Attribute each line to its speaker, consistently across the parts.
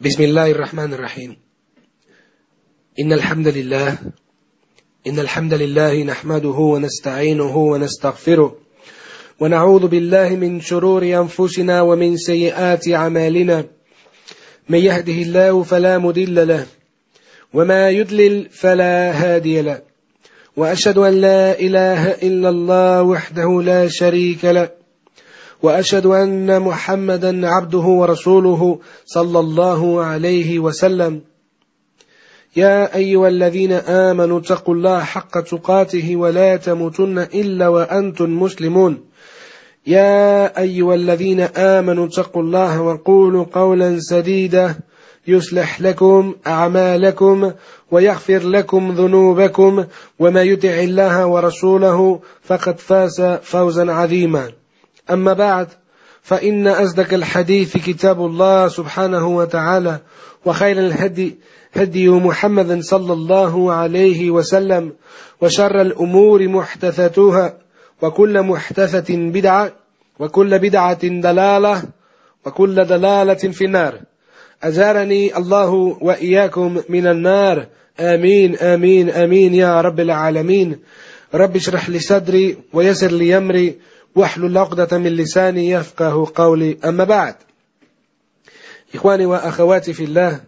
Speaker 1: بسم الله الرحمن الرحيم. إن الحمد لله إن الحمد لله نحمده ونستعينه ونستغفره ونعوذ بالله من شرور أنفسنا ومن سيئات أعمالنا. من يهده الله فلا مضل له وما يضلل فلا هادي له. وأشهد أن لا إله إلا الله وحده لا شريك له. وأشهد أن محمدا عبده ورسوله صلى الله عليه وسلم. يا أيها الذين آمنوا اتقوا الله حق تقاته ولا تموتن إلا وأنتم مسلمون. يا أيها الذين آمنوا اتقوا الله وقولوا قولا سديدا. يصلح لكم أعمالكم ويغفر لكم ذنوبكم. وما يطع الله ورسوله فقد فاز فوزا عظيما. أما بعد فإن أصدق الحديث كتاب الله سبحانه وتعالى وخير الهدي هدي محمد صلى الله عليه وسلم وشر الأمور محدثاتها وكل محدثة بدعة وكل بدعة دلالة وكل دلالة في النار. أجارني الله وإياكم من النار. آمين آمين آمين يا رب العالمين. رب اشرح لي صدري ويسر لي أمري. واحلل عقدة من لساني يفقه قولي أما بعد إخواني وأخواتي في الله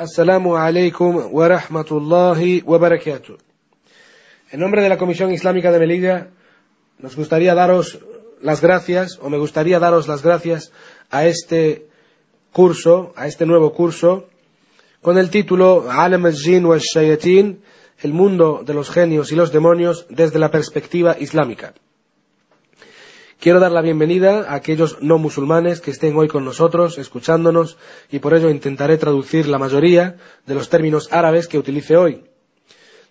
Speaker 1: السلام عليكم ورحمة الله وبركاته En nombre de la Comisión Islámica de Melilla, nos gustaría daros las gracias, o me gustaría daros las gracias a este curso, a este nuevo curso, con el título Alam al-Jin wa shayatin el mundo de los genios y los demonios desde la perspectiva islámica. Quiero dar la bienvenida a aquellos no musulmanes que estén hoy con nosotros, escuchándonos, y por ello intentaré traducir la mayoría de los términos árabes que utilice hoy.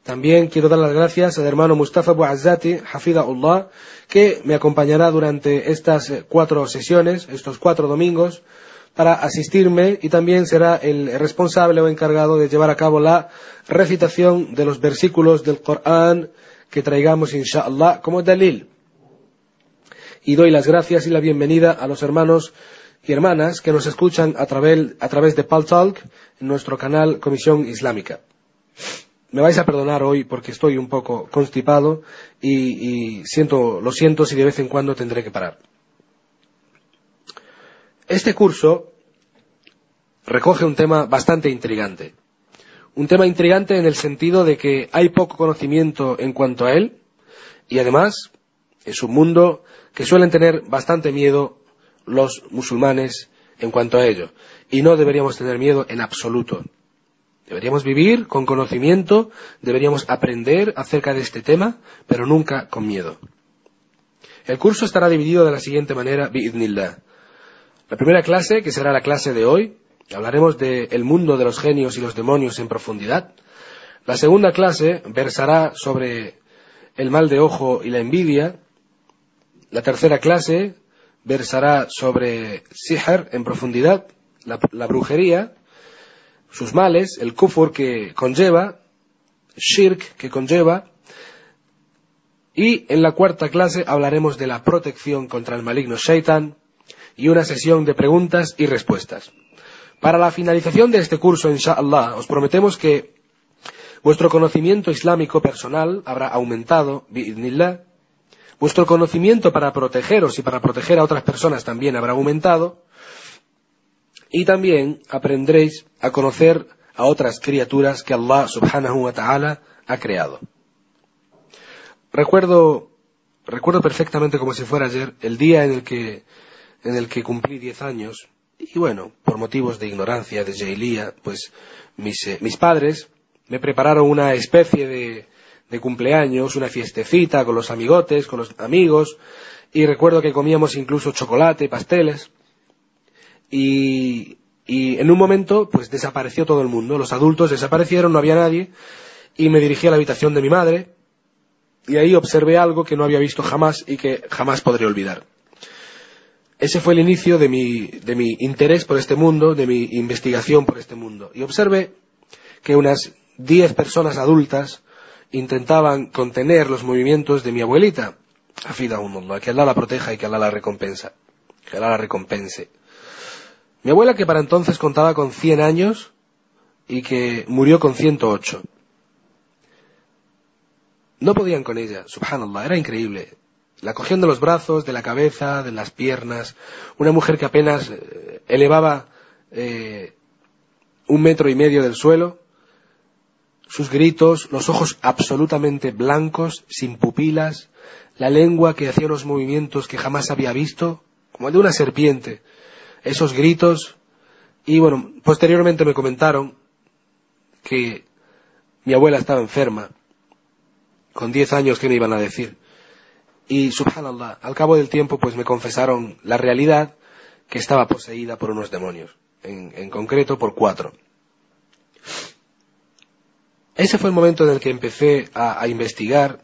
Speaker 1: También quiero dar las gracias al hermano Mustafa Buazzati, Hafidahullah, que me acompañará durante estas cuatro sesiones, estos cuatro domingos, para asistirme y también será el responsable o encargado de llevar a cabo la recitación de los versículos del Corán que traigamos, inshallah, como dalil y doy las gracias y la bienvenida a los hermanos y hermanas que nos escuchan a través, de Paltalk en nuestro canal Comisión Islámica. Me vais a perdonar hoy porque estoy un poco constipado y, y siento, lo siento si de vez en cuando tendré que parar. Este curso recoge un tema bastante intrigante. Un tema intrigante en el sentido de que hay poco conocimiento en cuanto a él y además es un mundo que suelen tener bastante miedo los musulmanes en cuanto a ello. Y no deberíamos tener miedo en absoluto. Deberíamos vivir con conocimiento, deberíamos aprender acerca de este tema, pero nunca con miedo. El curso estará dividido de la siguiente manera, bi'idnillah. La primera clase, que será la clase de hoy, hablaremos del mundo de los genios y los demonios en profundidad. La segunda clase versará sobre el mal de ojo y la envidia, la tercera clase versará sobre Sihr en profundidad, la, brujería, sus males, el kufur que conlleva, shirk que conlleva, y en la cuarta clase hablaremos de la protección contra el maligno shaitan y una sesión de preguntas y respuestas. Para la finalización de este curso, inshallah, os prometemos que vuestro conocimiento islámico personal habrá aumentado, bi'idnillah, Vuestro conocimiento para protegeros y para proteger a otras personas también habrá aumentado. Y también aprenderéis a conocer a otras criaturas que Allah subhanahu wa ta'ala ha creado. Recuerdo, recuerdo perfectamente como si fuera ayer el día en el que, en el que cumplí diez años. Y bueno, por motivos de ignorancia, de jahilía, pues mis, eh, mis padres me prepararon una especie de, de cumpleaños, una fiestecita con los amigotes, con los amigos, y recuerdo que comíamos incluso chocolate, pasteles, y, y en un momento pues desapareció todo el mundo, los adultos desaparecieron, no había nadie, y me dirigí a la habitación de mi madre, y ahí observé algo que no había visto jamás y que jamás podré olvidar. Ese fue el inicio de mi, de mi interés por este mundo, de mi investigación por este mundo. Y observé que unas diez personas adultas intentaban contener los movimientos de mi abuelita. Afidahumullah, que Allah la proteja y que Allah la recompensa. Que Allah la recompense. Mi abuela que para entonces contaba con 100 años y que murió con 108. No podían con ella, subhanallah, era increíble. La cogían de los brazos, de la cabeza, de las piernas. Una mujer que apenas eh, elevaba eh, un metro y medio del suelo. Sus gritos, los ojos absolutamente blancos, sin pupilas, la lengua que hacía unos movimientos que jamás había visto, como el de una serpiente. Esos gritos. Y bueno, posteriormente me comentaron que mi abuela estaba enferma con diez años que me iban a decir. Y subhanallah, al cabo del tiempo pues me confesaron la realidad que estaba poseída por unos demonios, en, concreto por cuatro. Ese fue el momento en el que empecé a, investigar,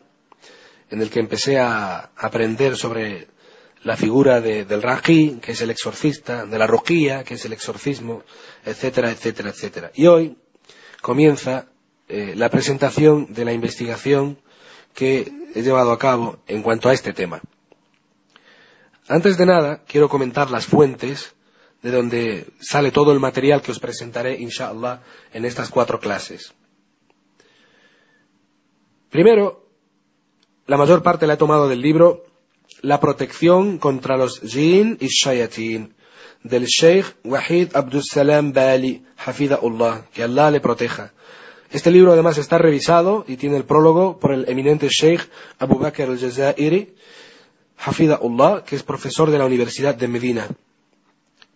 Speaker 1: en el que empecé a aprender sobre la figura del Rají, que es el exorcista, de la Roquía, que es el exorcismo, etcétera, etcétera, etcétera. Y hoy comienza eh, la presentación de la investigación que he llevado a cabo en cuanto a este tema. Antes de nada, quiero comentar las fuentes de donde sale todo el material que os presentaré, inshallah, en estas cuatro clases. Primero, la mayor parte la he tomado del libro La protección contra los jinn y shayatin, del Sheikh Wahid Abdul Salam Bali, Hafidahullah, que Allah le proteja. Este libro además está revisado y tiene el prólogo por el eminente Sheikh Abu Bakr al-Jazairi, Hafidahullah, que es profesor de la Universidad de Medina.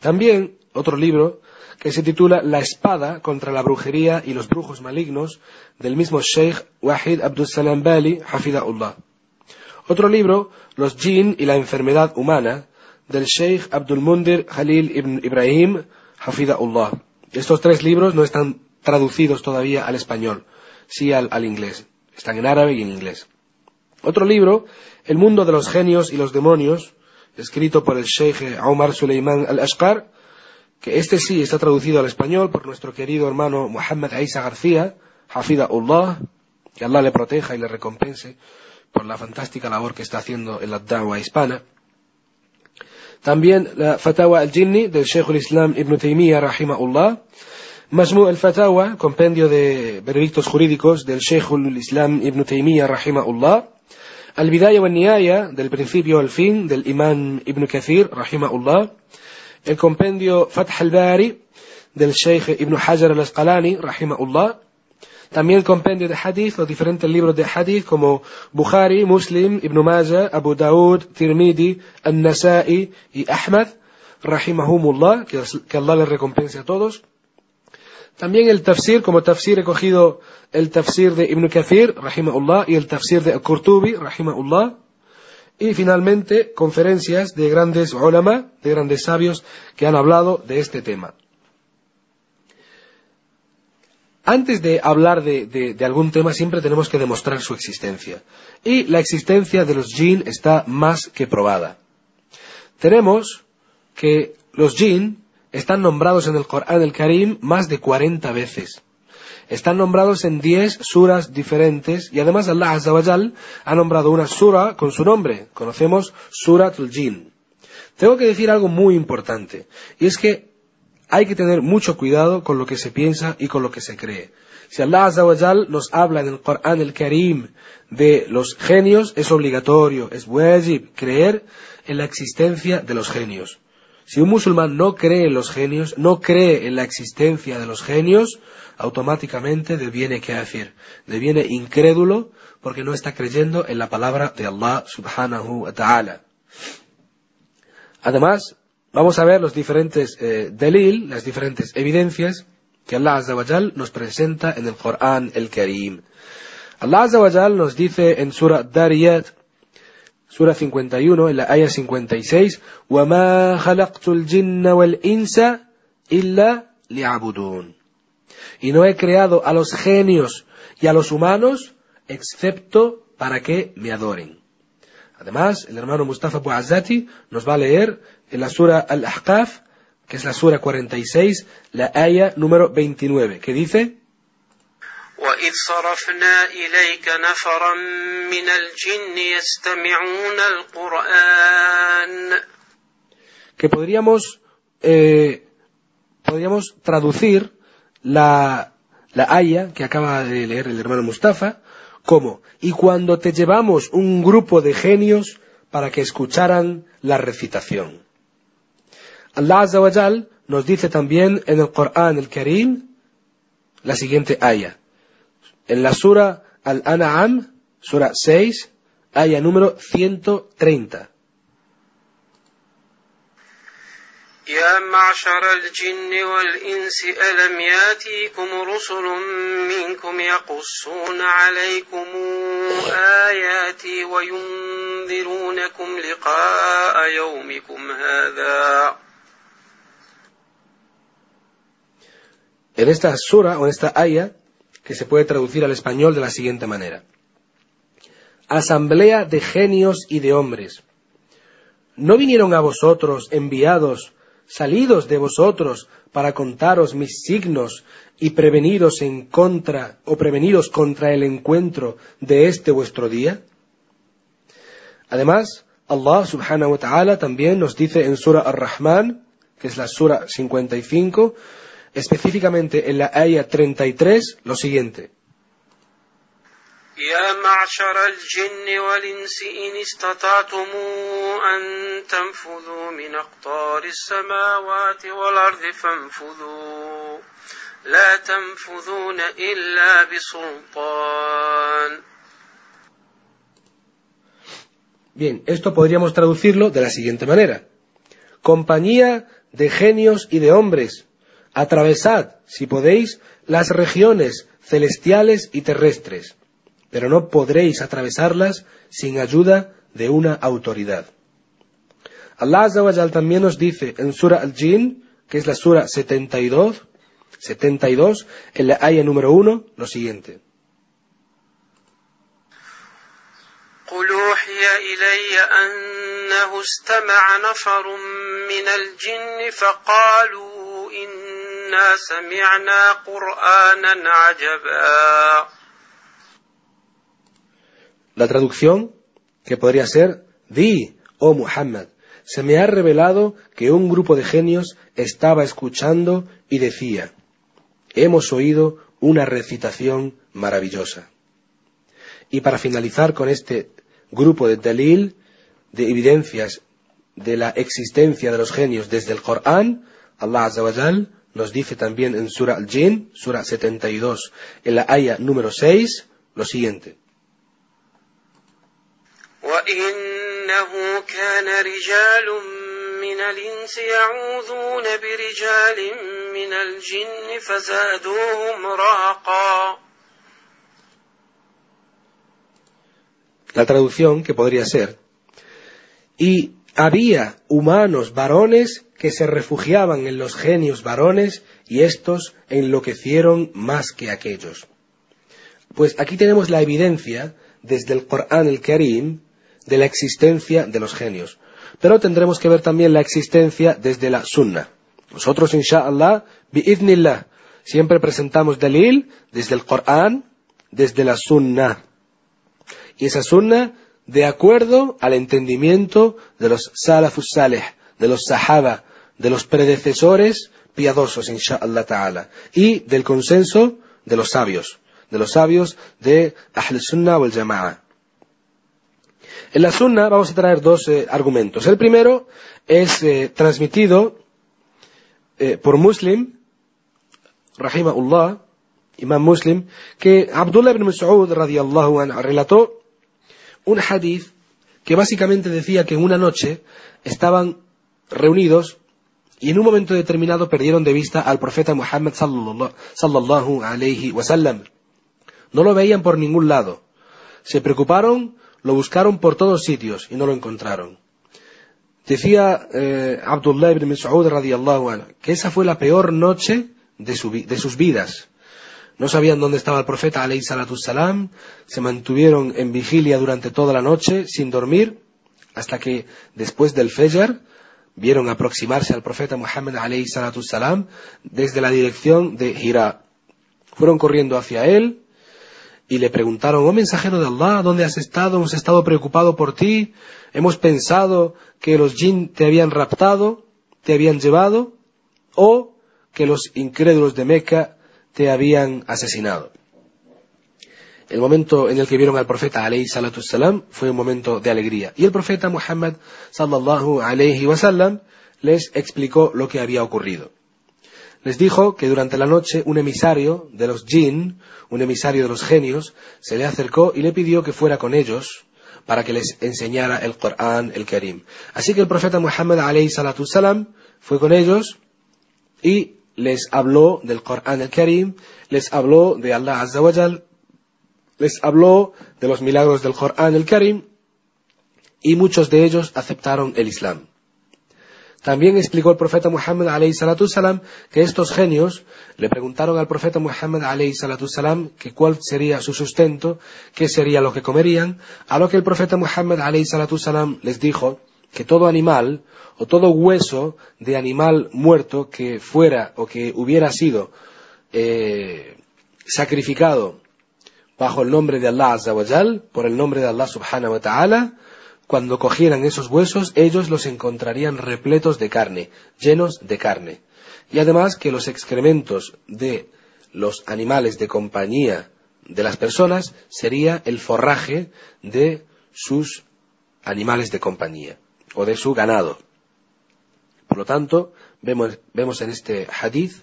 Speaker 1: También otro libro que se titula La espada contra la brujería y los brujos malignos del mismo Sheikh Wahid Abdul Salam Bali, Hafidahullah. Otro libro, Los jinn y la enfermedad humana, del Sheikh Abdul Mundir Khalil ibn Ibrahim, Hafidahullah. Estos tres libros no están traducidos todavía al español, sí al, inglés. Están en árabe y en inglés. Otro libro, El mundo de los genios y los demonios, escrito por el Sheikh Omar Suleiman al-Ashqar, que este sí está traducido al español por nuestro querido hermano Muhammad Aisa García, Hafidahullah, que Allah le proteja y le recompense por la fantástica labor que está haciendo en la Dawa hispana. También la Fatawa al-Jinni del Sheikh al-Islam Ibn Taymiyyah, rahimahullah, Majmu al-Fatawa, compendio de veredictos jurídicos del Sheikh al-Islam Ibn Taymiyyah, rahimahullah. Al-Bidaya wa Nihaya, del principio al fin, del Imam Ibn Kathir, rahimahullah. El compendio Fath al-Bari, del Sheikh Ibn Hajar al-Asqalani, rahimahullah. También el compendio de hadith, los diferentes libros de hadith como Bukhari, Muslim, Ibn Majah, Abu Daud, Tirmidhi, An-Nasa'i y Ahmad, rahimahumullah, que Allah les recompense a todos. También el tafsir, como tafsir he cogido el tafsir de Ibn Kathir, rahimahullah, y el tafsir de Al-Qurtubi, rahimahullah. Y finalmente, conferencias de grandes ulama, de grandes sabios, que han hablado de este tema. Antes de hablar de, algún tema, siempre tenemos que demostrar su existencia. Y la existencia de los jinn está más que probada. Tenemos que los jinn están nombrados en el Corán el Karim más de 40 veces. Están nombrados en 10 suras diferentes y además Allah Azza ha nombrado una sura con su nombre. Conocemos Suratul Jin. Tengo que decir algo muy importante y es que hay que tener mucho cuidado con lo que se piensa y con lo que se cree. Si Allah Azza nos habla en el Corán el Karim de los genios, es obligatorio, es wajib creer en la existencia de los genios. Si un musulmán no cree en los genios, no cree en la existencia de los genios, automáticamente deviene decir, Deviene incrédulo porque no está creyendo en la palabra de Allah subhanahu wa ta'ala. Además, vamos a ver los diferentes eh, delil, las diferentes evidencias que Allah Azza nos presenta en el Corán el Karim. Allah Azza nos dice en Surah Dariyat Sura 51, en la aya 56, وَمَا خَلَقْتُ الْجِنَّ وَالْإِنسَ إِلَّا لِعَبُدُونَ Y no he creado a los genios y a los humanos excepto para que me adoren. Además, el hermano Mustafa Buazati nos va a leer en la Sura Al-Ahqaf, que es la Sura 46, la aya número 29, que dice, وإذ صرفنا إليك نفرا من الجن يستمعون القرآن que podríamos eh, podríamos traducir la, la aya que acaba de leer el hermano Mustafa como, y cuando te llevamos un grupo de genios para que escucharan la recitación. Allah Azza wa nos dice también en el Corán el Karim la siguiente aya. En la sura Al-An'am, sura 6, aya número 130.
Speaker 2: يا معشر الجن والإنس ألم ياتيكم رسل منكم يقصون عليكم آياتي وينذرونكم لقاء يومكم هذا
Speaker 1: En esta sura o en esta aya, que se puede traducir al español de la siguiente manera. Asamblea de genios y de hombres. ¿No vinieron a vosotros enviados salidos de vosotros para contaros mis signos y preveniros en contra o preveniros contra el encuentro de este vuestro día? Además, Allah subhanahu wa ta'ala también nos dice en Sura Ar-Rahman, que es la Sura 55, específicamente en la ayah 33, lo siguiente.
Speaker 2: يا معشر الجن والإنس إن استطعتم أن تنفذوا من أقطار السماوات والأرض فانفذوا لا تنفذون إلا بسلطان
Speaker 1: Bien, esto podríamos traducirlo de la siguiente manera. Compañía de genios y de hombres, atravesad, si podéis, las regiones celestiales y terrestres pero no podréis atravesarlas sin ayuda de una autoridad. Allah Azza también nos dice en Sura Al-Jin, que es la Sura 72, 72, en la ayah número 1, lo siguiente. La traducción, que podría ser, di, oh Muhammad, se me ha revelado que un grupo de genios estaba escuchando y decía, hemos oído una recitación maravillosa. Y para finalizar con este grupo de dalil, de evidencias de la existencia de los genios desde el Corán, Allah Azza nos dice también en Surah Al-Jin, Surah 72, en la ayah número 6, lo siguiente.
Speaker 2: وإنه كان رجال من الإنس يعوذون برجال من الجن فزادوهم رهقا
Speaker 1: La traducción que podría ser, y había humanos varones que se refugiaban en los genios varones y estos enloquecieron más que aquellos. Pues aquí tenemos la evidencia desde el Corán el Karim de la existencia de los genios. Pero tendremos que ver también la existencia desde la sunna. Nosotros, inshallah, bi'idnillah, siempre presentamos dalil desde el Corán, desde la sunna. Y esa sunna de acuerdo al entendimiento de los salafus salih, de los sahaba, de los predecesores piadosos, inshallah ta'ala, y del consenso de los sabios, de los sabios de Ahl Sunnah el Jama'a. En la Sunna vamos a traer dos eh, argumentos. El primero es eh, transmitido eh, por Muslim, rahimahullah, imam Muslim, que Abdullah ibn Mas'ud radiallahu anhu relató un hadith que básicamente decía que en una noche estaban reunidos y en un momento determinado perdieron de vista al profeta Muhammad sallallahu alayhi wasallam. No lo veían por ningún lado. Se preocuparon lo buscaron por todos sitios y no lo encontraron. Decía eh, Abdullah ibn Mas'ud radiyallahu anhu que esa fue la peor noche de, sus vidas. No sabían dónde estaba el profeta alayhi salatu salam, se mantuvieron en vigilia durante toda la noche sin dormir hasta que después del Fajr vieron aproximarse al profeta Muhammad alayhi salatu salam desde la dirección de Hira. Fueron corriendo hacia él, y le preguntaron, oh mensajero de Allah, ¿dónde has estado? Hemos estado preocupados por ti, hemos pensado que los jinn te habían raptado, te habían llevado, o que los incrédulos de Meca te habían asesinado. El momento en el que vieron al profeta alayhi salatu salam fue un momento de alegría. Y el profeta Muhammad sallallahu alayhi wasallam les explicó lo que había ocurrido. Les dijo que durante la noche un emisario de los jinn, un emisario de los genios, se le acercó y le pidió que fuera con ellos para que les enseñara el Corán, el Karim. Así que el profeta Muhammad salam fue con ellos y les habló del Corán, el Karim, les habló de Allah Azza wa les habló de los milagros del Corán, el Karim, y muchos de ellos aceptaron el Islam. También explicó el profeta Muhammad salam que estos genios le preguntaron al profeta Muhammad salam que cuál sería su sustento, qué sería lo que comerían, a lo que el profeta Muhammad salam les dijo que todo animal o todo hueso de animal muerto que fuera o que hubiera sido eh, sacrificado bajo el nombre de Allah Azza por el nombre de Allah subhanahu wa ta'ala, cuando cogieran esos huesos, ellos los encontrarían repletos de carne, llenos de carne. Y además que los excrementos de los animales de compañía de las personas sería el forraje de sus animales de compañía o de su ganado. Por lo tanto, vemos, vemos en este hadith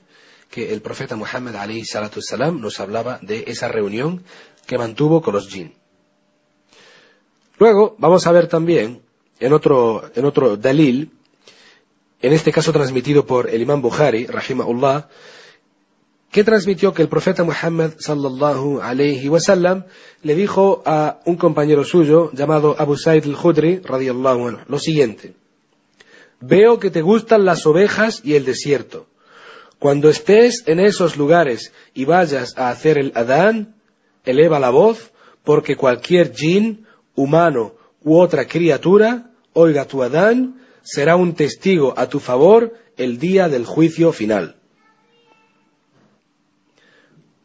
Speaker 1: que el profeta Muhammad salam nos hablaba de esa reunión que mantuvo con los jinn. Luego vamos a ver también en otro, en otro dalil, en este caso transmitido por el imam Bukhari, rahimahullah, que transmitió que el profeta Muhammad sallallahu alayhi wasallam le dijo a un compañero suyo llamado Abu Said al-Khudri radiyallahu anhu lo siguiente: Veo que te gustan las ovejas y el desierto. Cuando estés en esos lugares y vayas a hacer el adán, eleva la voz, porque cualquier jin humano u otra criatura, oiga tu Adán, será un testigo a tu favor el día del juicio final.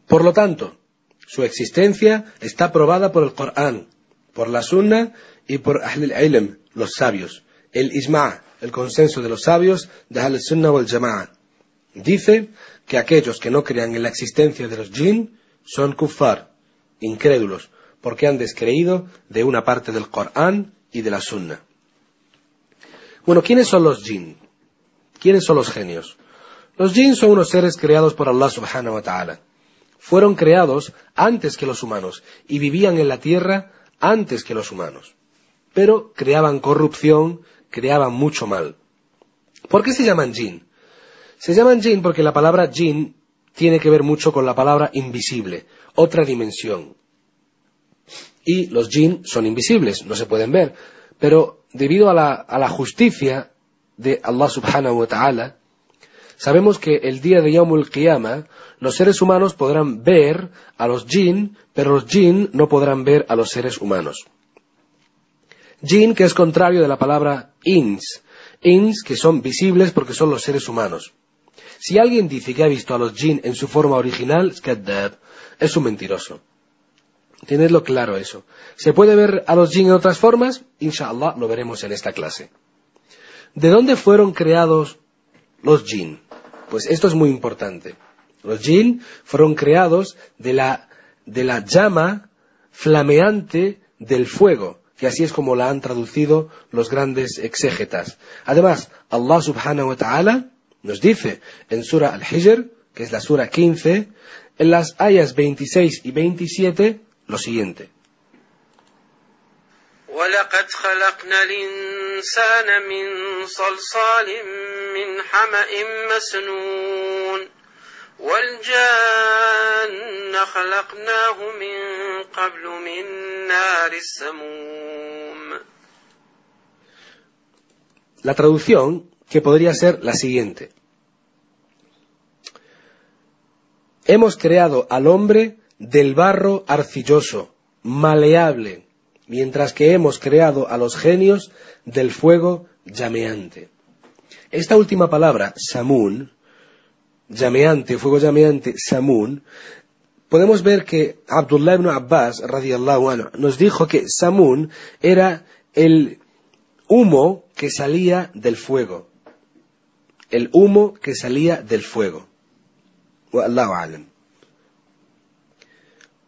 Speaker 1: Por lo tanto, su existencia está probada por el Corán, por la Sunna y por Ahl al-Ilm, los sabios. El Isma, el consenso de los sabios de Ahl sunnah wal Jama'a. Dice que aquellos que no crean en la existencia de los jinn son kuffar, incrédulos, porque han descreído de una parte del Corán y de la Sunna. Bueno, ¿quiénes son los jinn? ¿Quiénes son los genios? Los jinn son unos seres creados por Allah subhanahu wa ta'ala. Fueron creados antes que los humanos y vivían en la tierra antes que los humanos. Pero creaban corrupción, creaban mucho mal. ¿Por qué se llaman jinn? Se llaman jinn porque la palabra jinn tiene que ver mucho con la palabra invisible, otra dimensión y los jinn son invisibles, no se pueden ver. Pero debido a la, justicia de Allah subhanahu wa ta'ala, sabemos que el día de Yawmul Qiyamah los seres humanos podrán ver a los jinn, pero los jinn no podrán ver a los seres humanos. Jinn, que es contrario de la palabra ins. Ins, que son visibles porque son los seres humanos. Si alguien dice que ha visto a los jinn en su forma original, es un mentiroso. Tenedlo claro eso. ¿Se puede ver a los jinn en otras formas? Inshallah lo veremos en esta clase. ¿De dónde fueron creados los jinn? Pues esto es muy importante. Los jinn fueron creados de la, de la llama flameante del fuego, que así es como la han traducido los grandes exégetas. Además, Allah subhanahu wa ta'ala nos dice en Surah Al-Hijr, que es la Surah 15, en las ayas 26 y 27, lo siguiente.
Speaker 2: ولقد خلقنا الإنسان من صلصال من حمأ مسنون والجان خلقناه من قبل من نار السموم
Speaker 1: La traducción que podría ser la siguiente. Hemos creado al hombre del barro arcilloso, maleable, mientras que hemos creado a los genios del fuego llameante. Esta última palabra, samun, llameante, fuego llameante, samun, podemos ver que Abdullah ibn Abbas, radiallahu anhu, nos dijo que samun era el humo que salía del fuego. El humo que salía del fuego. Wallahu a'lam.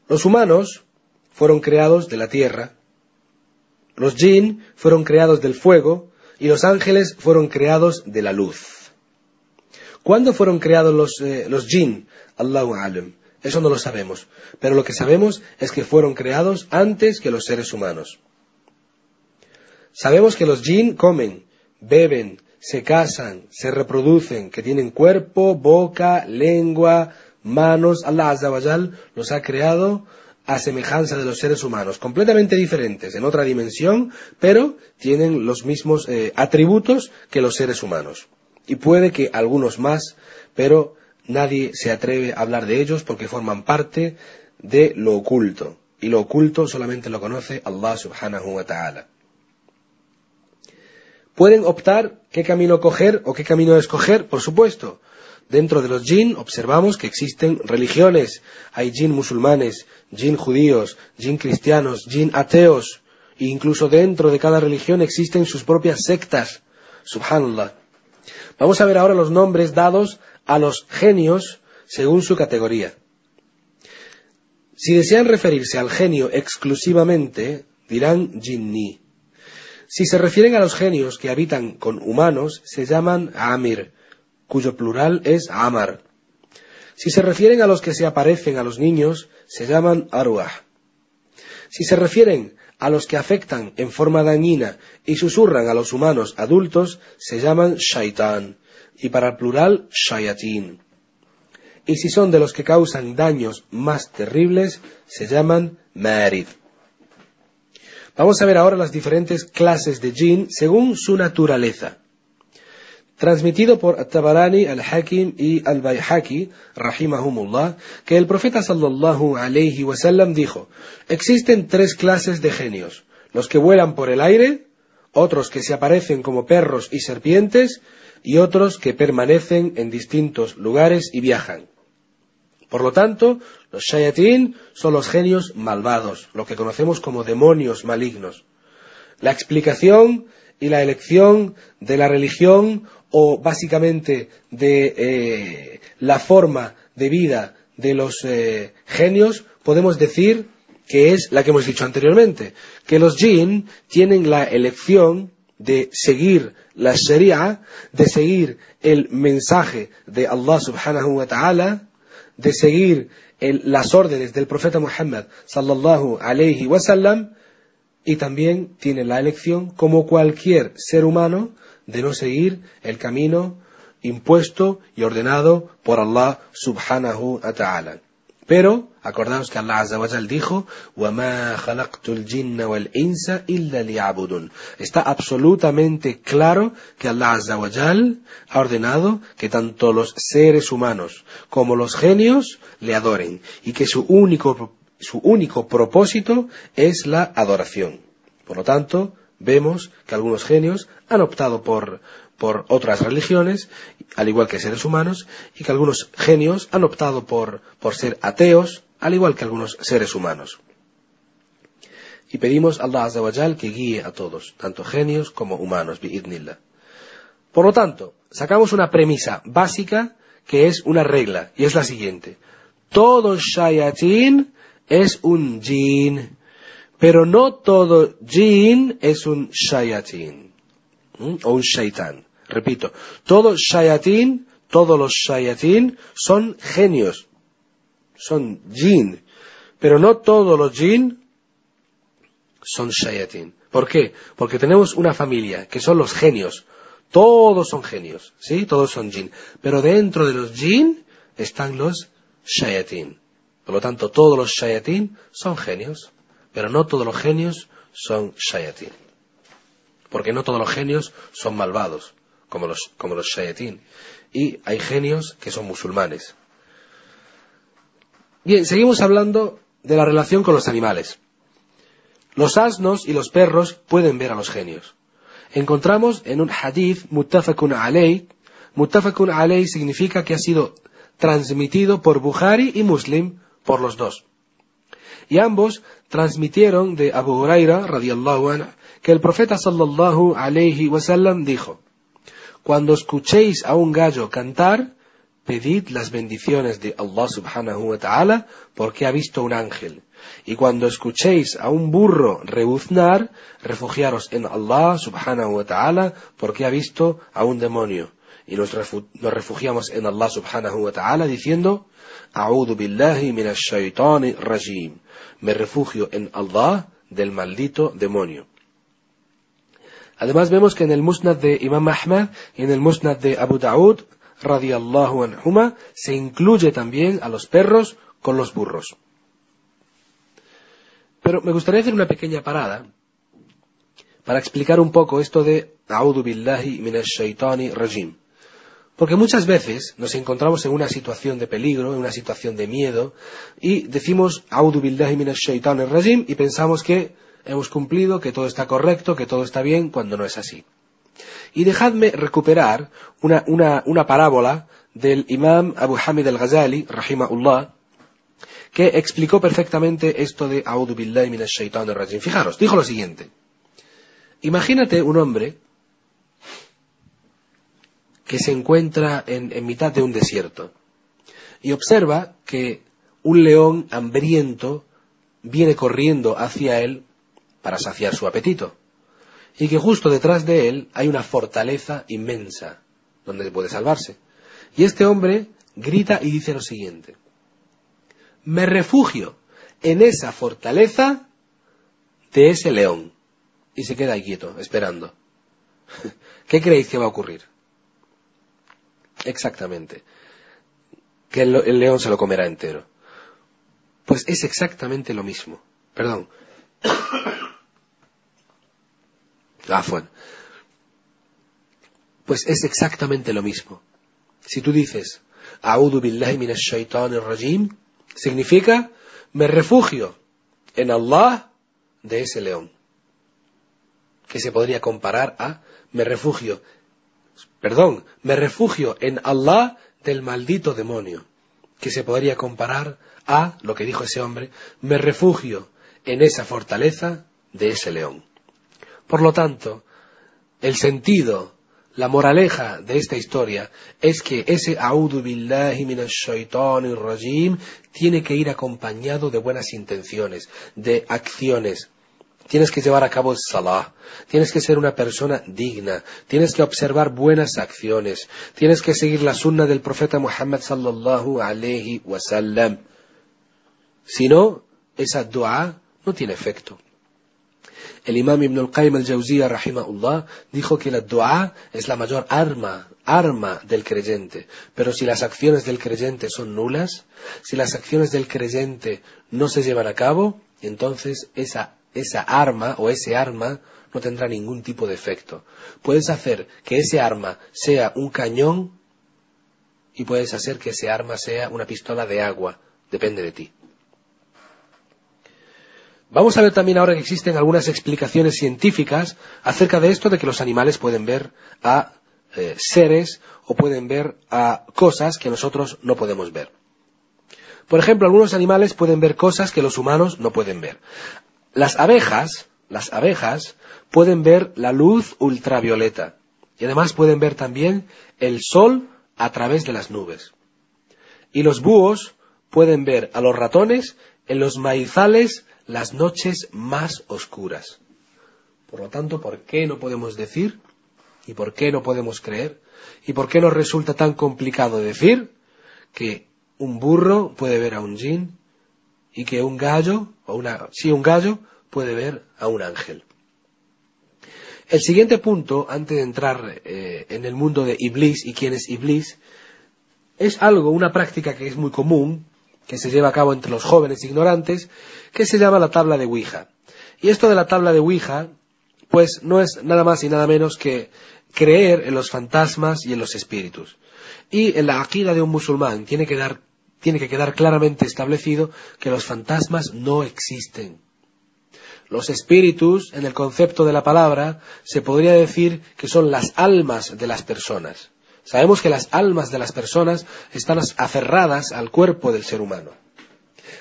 Speaker 1: Los humanos fueron creados de la tierra, los jinn fueron creados del fuego y los ángeles fueron creados de la luz. ¿Cuándo fueron creados los, eh, jinn? Allahu a'lam. Eso no lo sabemos. Pero lo que sabemos es que fueron creados antes que los seres humanos. Sabemos que los jinn comen, beben, se casan, se reproducen, que tienen cuerpo, boca, lengua, manos. Allah Azza los ha creado a semejanza de los seres humanos, completamente diferentes, en otra dimensión, pero tienen los mismos eh, atributos que los seres humanos. Y puede que algunos más, pero nadie se atreve a hablar de ellos porque forman parte de lo oculto. Y lo oculto solamente lo conoce Allah subhanahu wa ta'ala. Pueden optar qué camino coger o qué camino escoger, por supuesto. Dentro de los jinn observamos que existen religiones. Hay jinn musulmanes, jinn judíos, jinn cristianos, jinn ateos. E incluso dentro de cada religión existen sus propias sectas. Subhanallah. Vamos a ver ahora los nombres dados a los genios según su categoría. Si desean referirse al genio exclusivamente, dirán jinni. Si se refieren a los genios que habitan con humanos, se llaman Amir, cuyo plural es Amar. Si se refieren a los que se aparecen a los niños, se llaman Arwah. Si se refieren a los que afectan en forma dañina y susurran a los humanos adultos, se llaman Shaitan, y para el plural Shayatin. Y si son de los que causan daños más terribles, se llaman Marid. Vamos a ver ahora las diferentes clases de jinn según su naturaleza. Transmitido por Tabarani, Al-Hakim y Al-Bayhaqi, rahimahumullah, que el profeta sallallahu alayhi wasallam dijo, existen tres clases de genios, los que vuelan por el aire, otros que se aparecen como perros y serpientes, y otros que permanecen en distintos lugares y viajan. Por lo tanto, los shayatin son los genios malvados, lo que conocemos como demonios malignos. La explicación y la elección de la religión o básicamente de eh, la forma de vida de los eh, genios, podemos decir que es la que hemos dicho anteriormente, que los jinn tienen la elección de seguir la sharia, de seguir el mensaje de Allah subhanahu wa ta'ala, de seguir las órdenes del profeta Muhammad sallallahu alayhi wasallam y también tiene la elección como cualquier ser humano de no seguir el camino impuesto y ordenado por Allah subhanahu wa ta'ala. Pero, acordaos que Allah Azza wa dijo, وَمَا خَلَقْتُ الْجِنَّ وَالْإِنسَ إِلَّا لِيَعْبُدُونَ Está absolutamente claro que Allah Azza wa ha ordenado que tanto los seres humanos como los genios le adoren y que su único, su único propósito es la adoración. Por lo tanto, vemos que algunos genios han optado por, por otras religiones, al igual que seres humanos, y que algunos genios han optado por, por ser ateos, al igual que algunos seres humanos. Y pedimos a Allah Azza que guíe a todos, tanto genios como humanos, bi'idnillah. Por lo tanto, sacamos una premisa básica que es una regla, y es la siguiente. Todo shayatin es un jin, pero no todo jin es un shayatin, o un shaitan. Repito, todos shayatin, todos los shayatin son genios, son jin, pero no todos los jin son shayatin. ¿Por qué? Porque tenemos una familia que son los genios. Todos son genios, ¿sí? Todos son jin. Pero dentro de los jin están los shayatin. Por lo tanto, todos los shayatin son genios, pero no todos los genios son shayatin. Porque no todos los genios son malvados como los, como los shayatin. Y hay genios que son musulmanes. Bien, seguimos hablando de la relación con los animales. Los asnos y los perros pueden ver a los genios. Encontramos en un hadith muttafaqun alay, muttafaqun alay significa que ha sido transmitido por Bukhari y Muslim, por los dos. Y ambos transmitieron de Abu Huraira, radiallahu anhu, que el profeta sallallahu alayhi wasallam dijo, cuando escuchéis a un gallo cantar, pedid las bendiciones de Allah subhanahu wa ta'ala porque ha visto un ángel. Y cuando escuchéis a un burro rebuznar, refugiaros en Allah subhanahu wa ta'ala porque ha visto a un demonio. Y nos, refugiamos en Allah subhanahu wa ta'ala diciendo, A'udhu billahi minash rajim. Me refugio en Allah del maldito demonio. Además vemos que en el musnad de Imam Ahmad y en el musnad de Abu Dawud, radiallahu anhuma, se incluye también a los perros con los burros. Pero me gustaría hacer una pequeña parada para explicar un poco esto de A'udhu billahi minash shaitani rajim. Porque muchas veces nos encontramos en una situación de peligro, en una situación de miedo, y decimos A'udhu billahi minash shaitani rajim y pensamos que hemos cumplido, que todo está correcto, que todo está bien, cuando no es así. Y dejadme recuperar una, una, una parábola del imam Abu Hamid al-Ghazali, rahimahullah, que explicó perfectamente esto de A'udhu billahi shaitanir rajim. Fijaros, dijo lo siguiente. Imagínate un hombre que se encuentra en, en mitad de un desierto y observa que un león hambriento viene corriendo hacia él para saciar su apetito. Y que justo detrás de él hay una fortaleza inmensa donde puede salvarse. Y este hombre grita y dice lo siguiente. Me refugio en esa fortaleza de ese león. Y se queda quieto, esperando. ¿Qué creéis que va a ocurrir? Exactamente. Que el, león se lo comerá entero. Pues es exactamente lo mismo. Perdón. Pues es exactamente lo mismo. Si tú dices, A'udhu billahi minash rajim, significa, me refugio en Allah de ese león. Que se podría comparar a, me refugio, perdón, me refugio en Allah del maldito demonio. Que se podría comparar a, lo que dijo ese hombre, me refugio en esa fortaleza de ese león. Por lo tanto, el sentido, la moraleja de esta historia es que ese A'udhu billahi rajim tiene que ir acompañado de buenas intenciones, de acciones. Tienes que llevar a cabo el salah, tienes que ser una persona digna, tienes que observar buenas acciones, tienes que seguir la sunna del profeta Muhammad sallallahu alayhi wasallam. Si no, esa dua no tiene efecto. El imam Ibn al-Qayyim al-Jawziyya, rahimahullah, dijo que la dua es la mayor arma, arma del creyente. Pero si las acciones del creyente son nulas, si las acciones del creyente no se llevan a cabo, entonces esa, esa arma o ese arma no tendrá ningún tipo de efecto. Puedes hacer que ese arma sea un cañón y puedes hacer que ese arma sea una pistola de agua. Depende de ti. Vamos a ver también ahora que existen algunas explicaciones científicas acerca de esto de que los animales pueden ver a eh, seres o pueden ver a cosas que nosotros no podemos ver. Por ejemplo, algunos animales pueden ver cosas que los humanos no pueden ver. Las abejas, las abejas pueden ver la luz ultravioleta y además pueden ver también el sol a través de las nubes. Y los búhos pueden ver a los ratones en los maizales las noches más oscuras. Por lo tanto, ¿por qué no podemos decir? ¿Y por qué no podemos creer? ¿Y por qué nos resulta tan complicado decir que un burro puede ver a un jin y que un gallo, o una, sí, un gallo puede ver a un ángel? El siguiente punto, antes de entrar eh, en el mundo de Iblis y quién es Iblis, es algo, una práctica que es muy común que se lleva a cabo entre los jóvenes ignorantes, que se llama la tabla de Ouija. Y esto de la tabla de Ouija, pues no es nada más y nada menos que creer en los fantasmas y en los espíritus. Y en la aquila de un musulmán tiene que, dar, tiene que quedar claramente establecido que los fantasmas no existen. Los espíritus, en el concepto de la palabra, se podría decir que son las almas de las personas. Sabemos que las almas de las personas están aferradas al cuerpo del ser humano.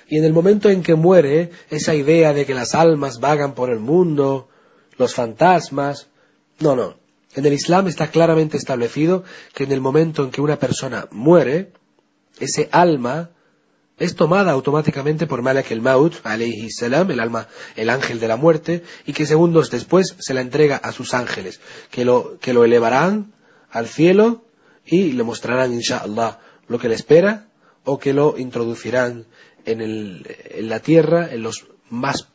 Speaker 1: Y en el momento en que muere, esa idea de que las almas vagan por el mundo, los fantasmas, no, no. En el Islam está claramente establecido que en el momento en que una persona muere, ese alma es tomada automáticamente por Malak el Maut, alayhi salam, el alma, el ángel de la muerte, y que segundos después se la entrega a sus ángeles, que lo, que lo elevarán al cielo y le mostrarán, inshallah, lo que le espera, o que lo introducirán en, el, en la tierra, en los más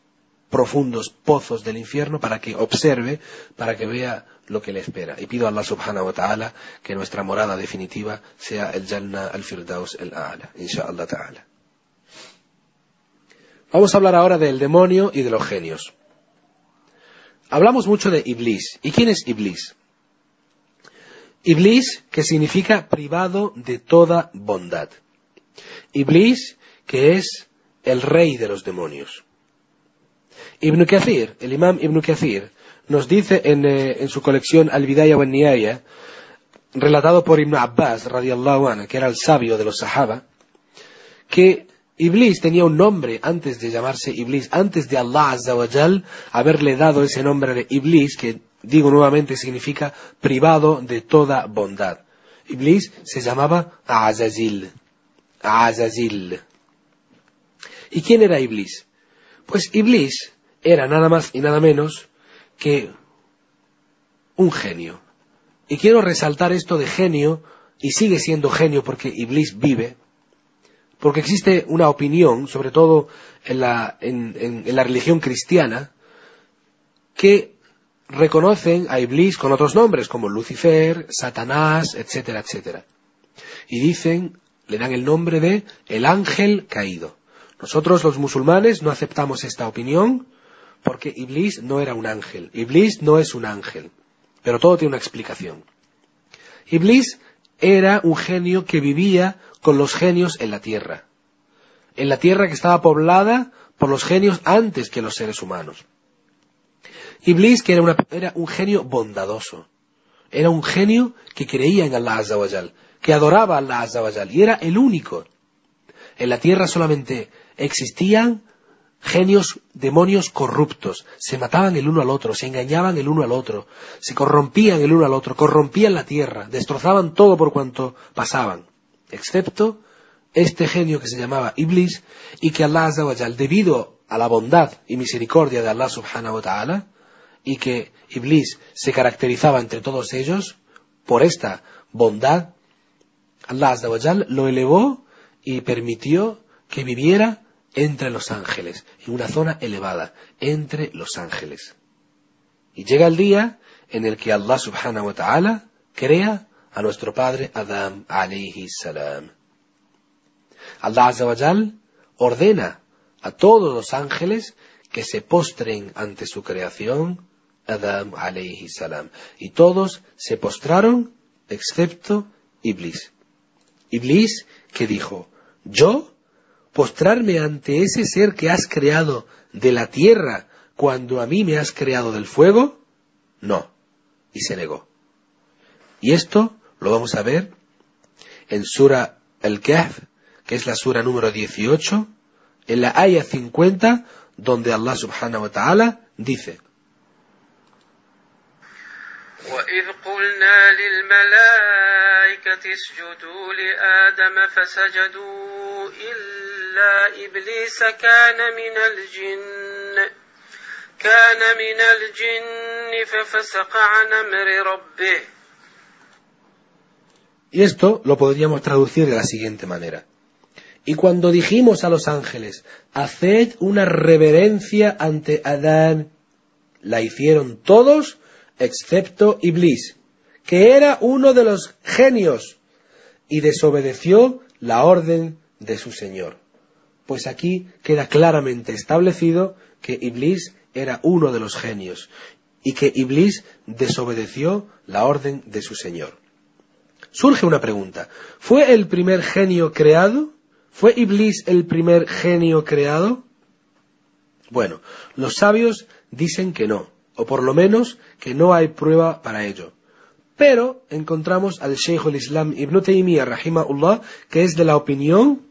Speaker 1: profundos pozos del infierno, para que observe, para que vea lo que le espera. Y pido a Allah subhanahu wa ta'ala que nuestra morada definitiva sea el Jannah al-Firdaus el-A'la, inshallah ta'ala. Vamos a hablar ahora del demonio y de los genios. Hablamos mucho de Iblis. ¿Y quién es Iblis? Iblis, que significa privado de toda bondad. Iblis, que es el rey de los demonios. Ibn Kathir, el imam Ibn Kathir, nos dice en, eh, su colección Al-Bidaya wa relatado por Ibn Abbas, radiallahu anhu, que era el sabio de los Sahaba, que Iblis tenía un nombre antes de llamarse Iblis, antes de Allah Azza haberle dado ese nombre de Iblis, que digo nuevamente significa privado de toda bondad. Iblis se llamaba Azazil. Azazil. ¿Y quién era Iblis? Pues Iblis era nada más y nada menos que un genio. Y quiero resaltar esto de genio, y sigue siendo genio porque Iblis vive, porque existe una opinión, sobre todo en la, religión cristiana, que reconocen a Iblis con otros nombres, como Lucifer, Satanás, etcétera, etcétera. Y dicen, le dan el nombre de el ángel caído. Nosotros los musulmanes no aceptamos esta opinión porque Iblis no era un ángel. Iblis no es un ángel. Pero todo tiene una explicación. Iblis era un genio que vivía con los genios en la tierra. En la tierra que estaba poblada por los genios antes que los seres humanos. Iblis, que era, era un genio bondadoso. Era un genio que creía en Allah Azawajal, que adoraba a Allah Azawajal, y era el único. En la tierra solamente existían genios, demonios corruptos, se mataban el uno al otro, se engañaban el uno al otro, se corrompían el uno al otro, corrompían la tierra, destrozaban todo por cuanto pasaban. Excepto este genio que se llamaba Iblis y que Allah Azawajal, debido a la bondad y misericordia de Allah subhanahu wa ta'ala, y que Iblis se caracterizaba entre todos ellos por esta bondad, Allah Azawajal lo elevó y permitió que viviera entre los ángeles, en una zona elevada, entre los ángeles. Y llega el día en el que Allah subhanahu wa ta'ala crea a nuestro padre Adam alayhi salam. Allah Azawajal ordena a todos los ángeles que se postren ante su creación, Adam alayhi salam. Y todos se postraron excepto Iblis. Iblis que dijo, yo postrarme ante ese ser que has creado de la tierra cuando a mí me has creado del fuego? No. Y se negó. Y esto lo vamos a ver en Sura Al-Kahf, que es la Sura número 18, en la Aya 50, donde Allah subhanahu wa ta'ala dice,
Speaker 2: وإذ قلنا للملائكة اسجدوا لآدم فسجدوا إلا إبليس كان من الجن كان من الجن ففسق عن أمر ربه
Speaker 1: Y esto lo podríamos traducir de la siguiente manera. Y cuando dijimos a los ángeles, haced una reverencia ante Adán, la hicieron todos excepto Iblis, que era uno de los genios, y desobedeció la orden de su Señor. Pues aquí queda claramente establecido que Iblis era uno de los genios, y que Iblis desobedeció la orden de su Señor surge una pregunta. ¿Fue el primer genio creado? ¿Fue Iblis el primer genio creado? Bueno, los sabios dicen que no, o por lo menos que no hay prueba para ello. Pero encontramos al Sheikh al-Islam Ibn Taymiyyah, rahimahullah, que es de la opinión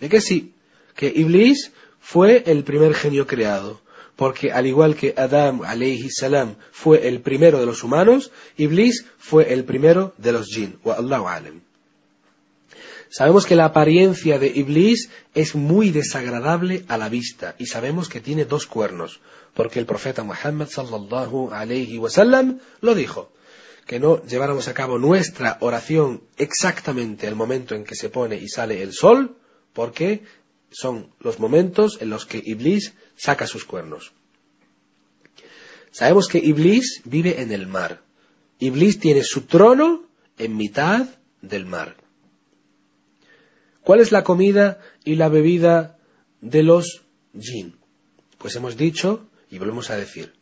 Speaker 1: de que sí, que Iblis fue el primer genio creado porque al igual que Adam alayhi salam fue el primero de los humanos, Iblis fue el primero de los jinn. Wa Allahu alam. Sabemos que la apariencia de Iblis es muy desagradable a la vista y sabemos que tiene dos cuernos, porque el profeta Muhammad sallallahu alayhi wasallam lo dijo, que no lleváramos a cabo nuestra oración exactamente el momento en que se pone y sale el sol, porque son los momentos en los que Iblis saca sus cuernos. Sabemos que Iblis vive en el mar. Iblis tiene su trono en mitad del mar. ¿Cuál es la comida y la bebida de los jinn? Pues hemos dicho, y volvemos a decir,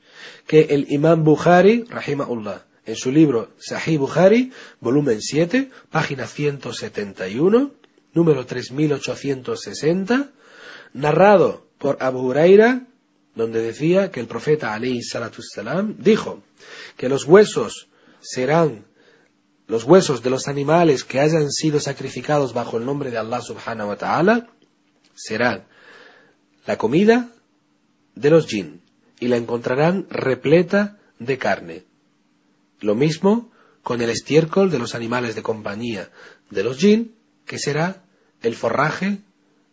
Speaker 1: que el imam Bukhari, rahimahullah, en su libro Sahih Bukhari, volumen 7, página 171, número 3860, narrado por Abu Huraira, donde decía que el profeta alayhi salatu salam dijo que los huesos serán los huesos de los animales que hayan sido sacrificados bajo el nombre de Allah subhanahu wa ta'ala serán la comida de los jinn y la encontrarán repleta de carne. Lo mismo con el estiércol de los animales de compañía de los jinn, que será el forraje,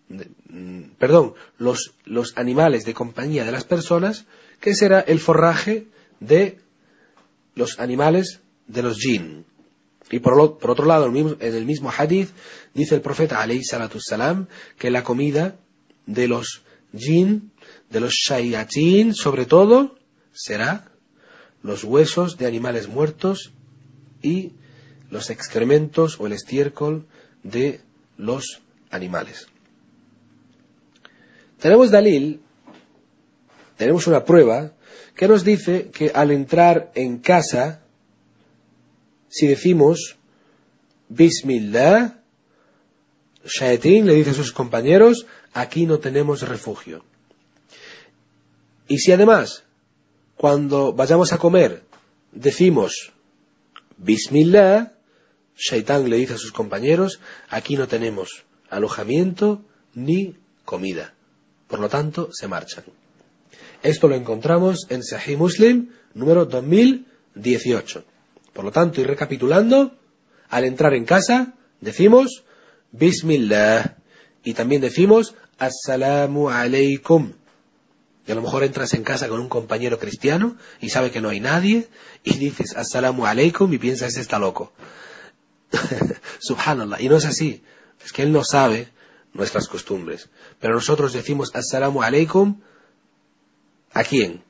Speaker 1: mm, perdón, los, los animales de compañía de las personas, que será el forraje de los animales de los jinn. Y por, otro lado, en el mismo hadith, dice el profeta alayhi salatu salam que la comida de los jinn, de los shayatin, sobre todo, será los huesos de animales muertos y los excrementos o el estiércol de los animales. Tenemos Dalil, tenemos una prueba que nos dice que al entrar en casa si decimos Bismillah, Shayatin le dice a sus compañeros, aquí no tenemos refugio. Y si además, cuando vayamos a comer, decimos Bismillah, Shaitán le dice a sus compañeros, aquí no tenemos alojamiento ni comida. Por lo tanto, se marchan. Esto lo encontramos en Sahih Muslim, número 2018. Por lo tanto, y recapitulando, al entrar en casa, decimos Bismillah. Y también decimos Assalamu alaikum. Y a lo mejor entras en casa con un compañero cristiano y sabe que no hay nadie y dices Assalamu alaikum y piensas este está loco. Subhanallah. Y no es así. Es que él no sabe nuestras costumbres. Pero nosotros decimos Assalamu alaikum. ¿A quién?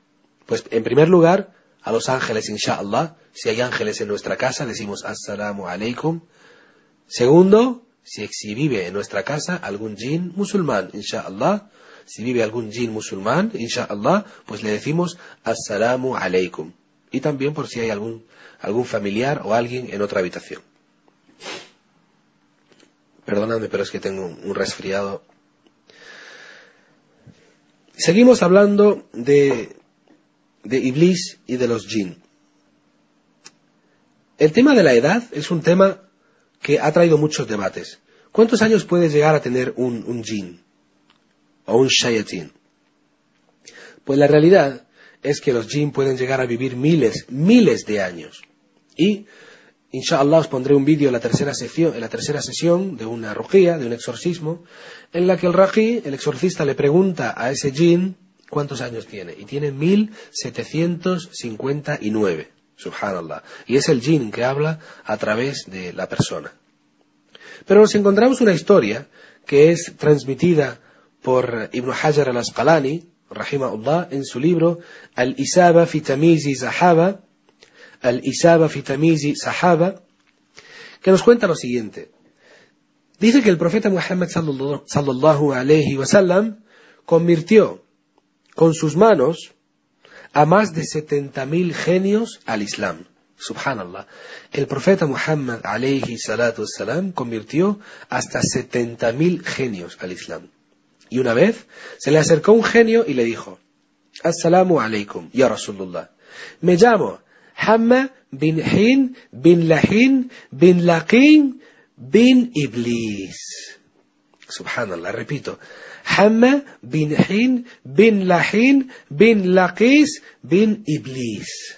Speaker 1: Pues en primer lugar a los ángeles, inshallah. Si hay ángeles en nuestra casa, decimos assalamu alaikum. Segundo, si, vive en nuestra casa algún jin musulmán, inshallah. Si vive algún jin musulmán, inshallah, pues le decimos assalamu alaikum. Y también por si hay algún, algún familiar o alguien en otra habitación. Perdóname, pero es que tengo un resfriado. Seguimos hablando de de Iblis y de los jinn. El tema de la edad es un tema que ha traído muchos debates. ¿Cuántos años puede llegar a tener un, un o un shayatin? Pues la realidad es que los jinn pueden llegar a vivir miles, miles de años. Y, inshallah, os pondré un vídeo en la tercera sesión, en la tercera sesión de una rugía, de un exorcismo, en la que el rají, el exorcista, le pregunta a ese jinn ¿Cuántos años tiene? Y tiene 1759. Subhanallah. Y es el jinn que habla a través de la persona. Pero nos encontramos una historia que es transmitida por Ibn Hajar al-Asqalani, rahimahullah, en su libro Al-Isaba fi Tamizi Sahaba, Al-Isaba fi Tamizi Sahaba, que nos cuenta lo siguiente. Dice que el profeta Muhammad sallallahu alayhi wa sallam convirtió con sus manos a más de 70.000 genios al Islam. Subhanallah. El profeta Muhammad alayhi salatu salam convirtió hasta 70.000 genios al Islam. Y una vez se le acercó un genio y le dijo, Assalamu alaikum, ya Rasulullah. Me llamo Hamma bin Hin bin Lahin bin Laqin bin Iblis. Subhanallah, repito. Hamma bin Hin bin Lahin bin Laqis bin Iblis.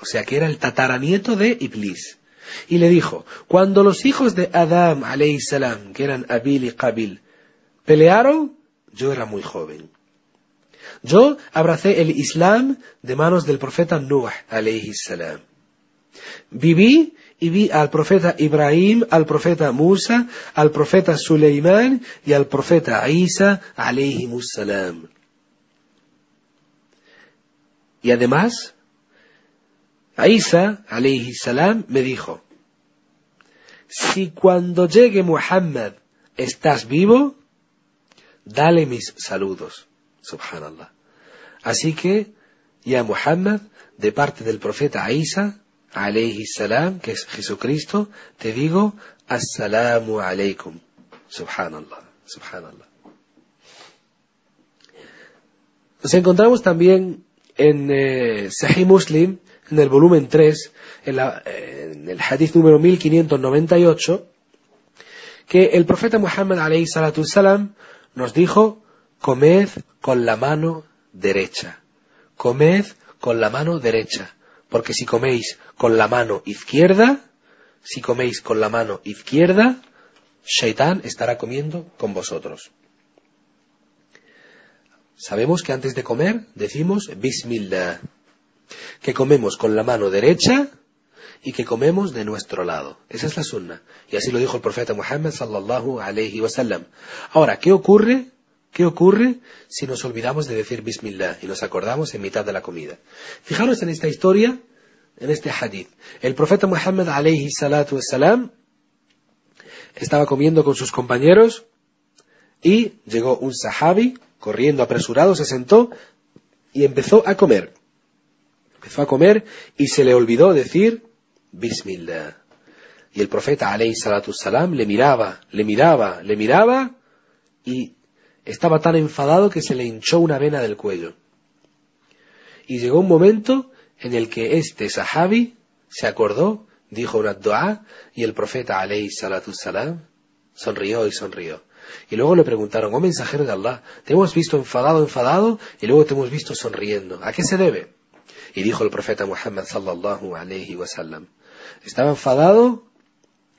Speaker 1: O sea que era el tataranieto de Iblis. Y le dijo, cuando los hijos de Adam, salam, que eran Abil y Qabil, pelearon, yo era muy joven. Yo abracé el Islam de manos del profeta Nuh, salam. Viví y vi al profeta Ibrahim, al profeta Musa, al profeta Suleimán y al profeta Isa, salam. Y además, Isa, salam, me dijo, si cuando llegue Muhammad estás vivo, dale mis saludos. Subhanallah. Así que, ya Muhammad, de parte del profeta Isa, alayhi salam, que es Jesucristo, te digo, assalamu alaykum. Subhanallah, subhanallah. Nos encontramos también en eh, Sahih Muslim, en el volumen 3, en, en el hadith número 1598, que el profeta Muhammad alayhi salatu salam nos dijo, comed con la mano derecha. Comed con la mano derecha. Porque si coméis con la mano izquierda, si coméis con la mano izquierda, Shaitán estará comiendo con vosotros. Sabemos que antes de comer decimos Bismillah, que comemos con la mano derecha y que comemos de nuestro lado. Esa es la sunna. Y así lo dijo el profeta Muhammad sallallahu alayhi wa sallam. Ahora, ¿qué ocurre ¿Qué ocurre si nos olvidamos de decir Bismillah y nos acordamos en mitad de la comida? Fijaros en esta historia, en este hadith. El profeta Muhammad alayhi salatu estaba comiendo con sus compañeros y llegó un sahabi corriendo apresurado, se sentó y empezó a comer. Empezó a comer y se le olvidó decir Bismillah. Y el profeta alayhi salatu le miraba, le miraba, le miraba y estaba tan enfadado que se le hinchó una vena del cuello. Y llegó un momento en el que este sahabi se acordó, dijo una dua, y el profeta alayhi salatu sonrió y sonrió. Y luego le preguntaron, oh mensajero de Allah, te hemos visto enfadado, enfadado, y luego te hemos visto sonriendo. ¿A qué se debe? Y dijo el profeta Muhammad sallallahu alayhi wasallam, estaba enfadado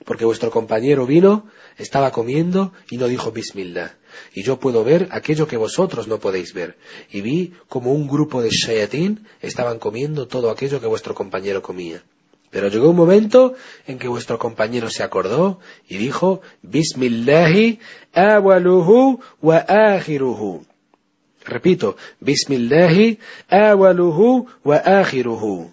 Speaker 1: porque vuestro compañero vino, estaba comiendo y no dijo Bismillah. Y yo puedo ver aquello que vosotros no podéis ver. Y vi como un grupo de shayatín estaban comiendo todo aquello que vuestro compañero comía. Pero llegó un momento en que vuestro compañero se acordó y dijo Bismillahi awaluhu wa akhiruhu. Repito, Bismillahi awaluhu wa akhiruhu.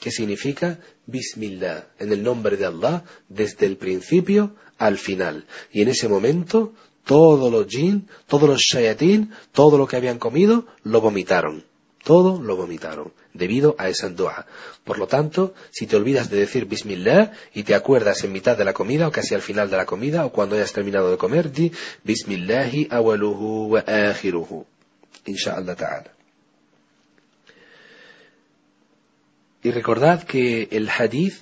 Speaker 1: ¿Qué significa Bismillah, en el nombre de Allah, desde el principio al final. Y en ese momento, todos los jinn, todos los shayatín, todo lo que habían comido, lo vomitaron. Todo lo vomitaron, debido a esa dua. Por lo tanto, si te olvidas de decir Bismillah y te acuerdas en mitad de la comida o casi al final de la comida o cuando hayas terminado de comer, di Bismillahi awaluhu wa akhiruhu. Insha'Allah ta'ala. Y recordad que el hadith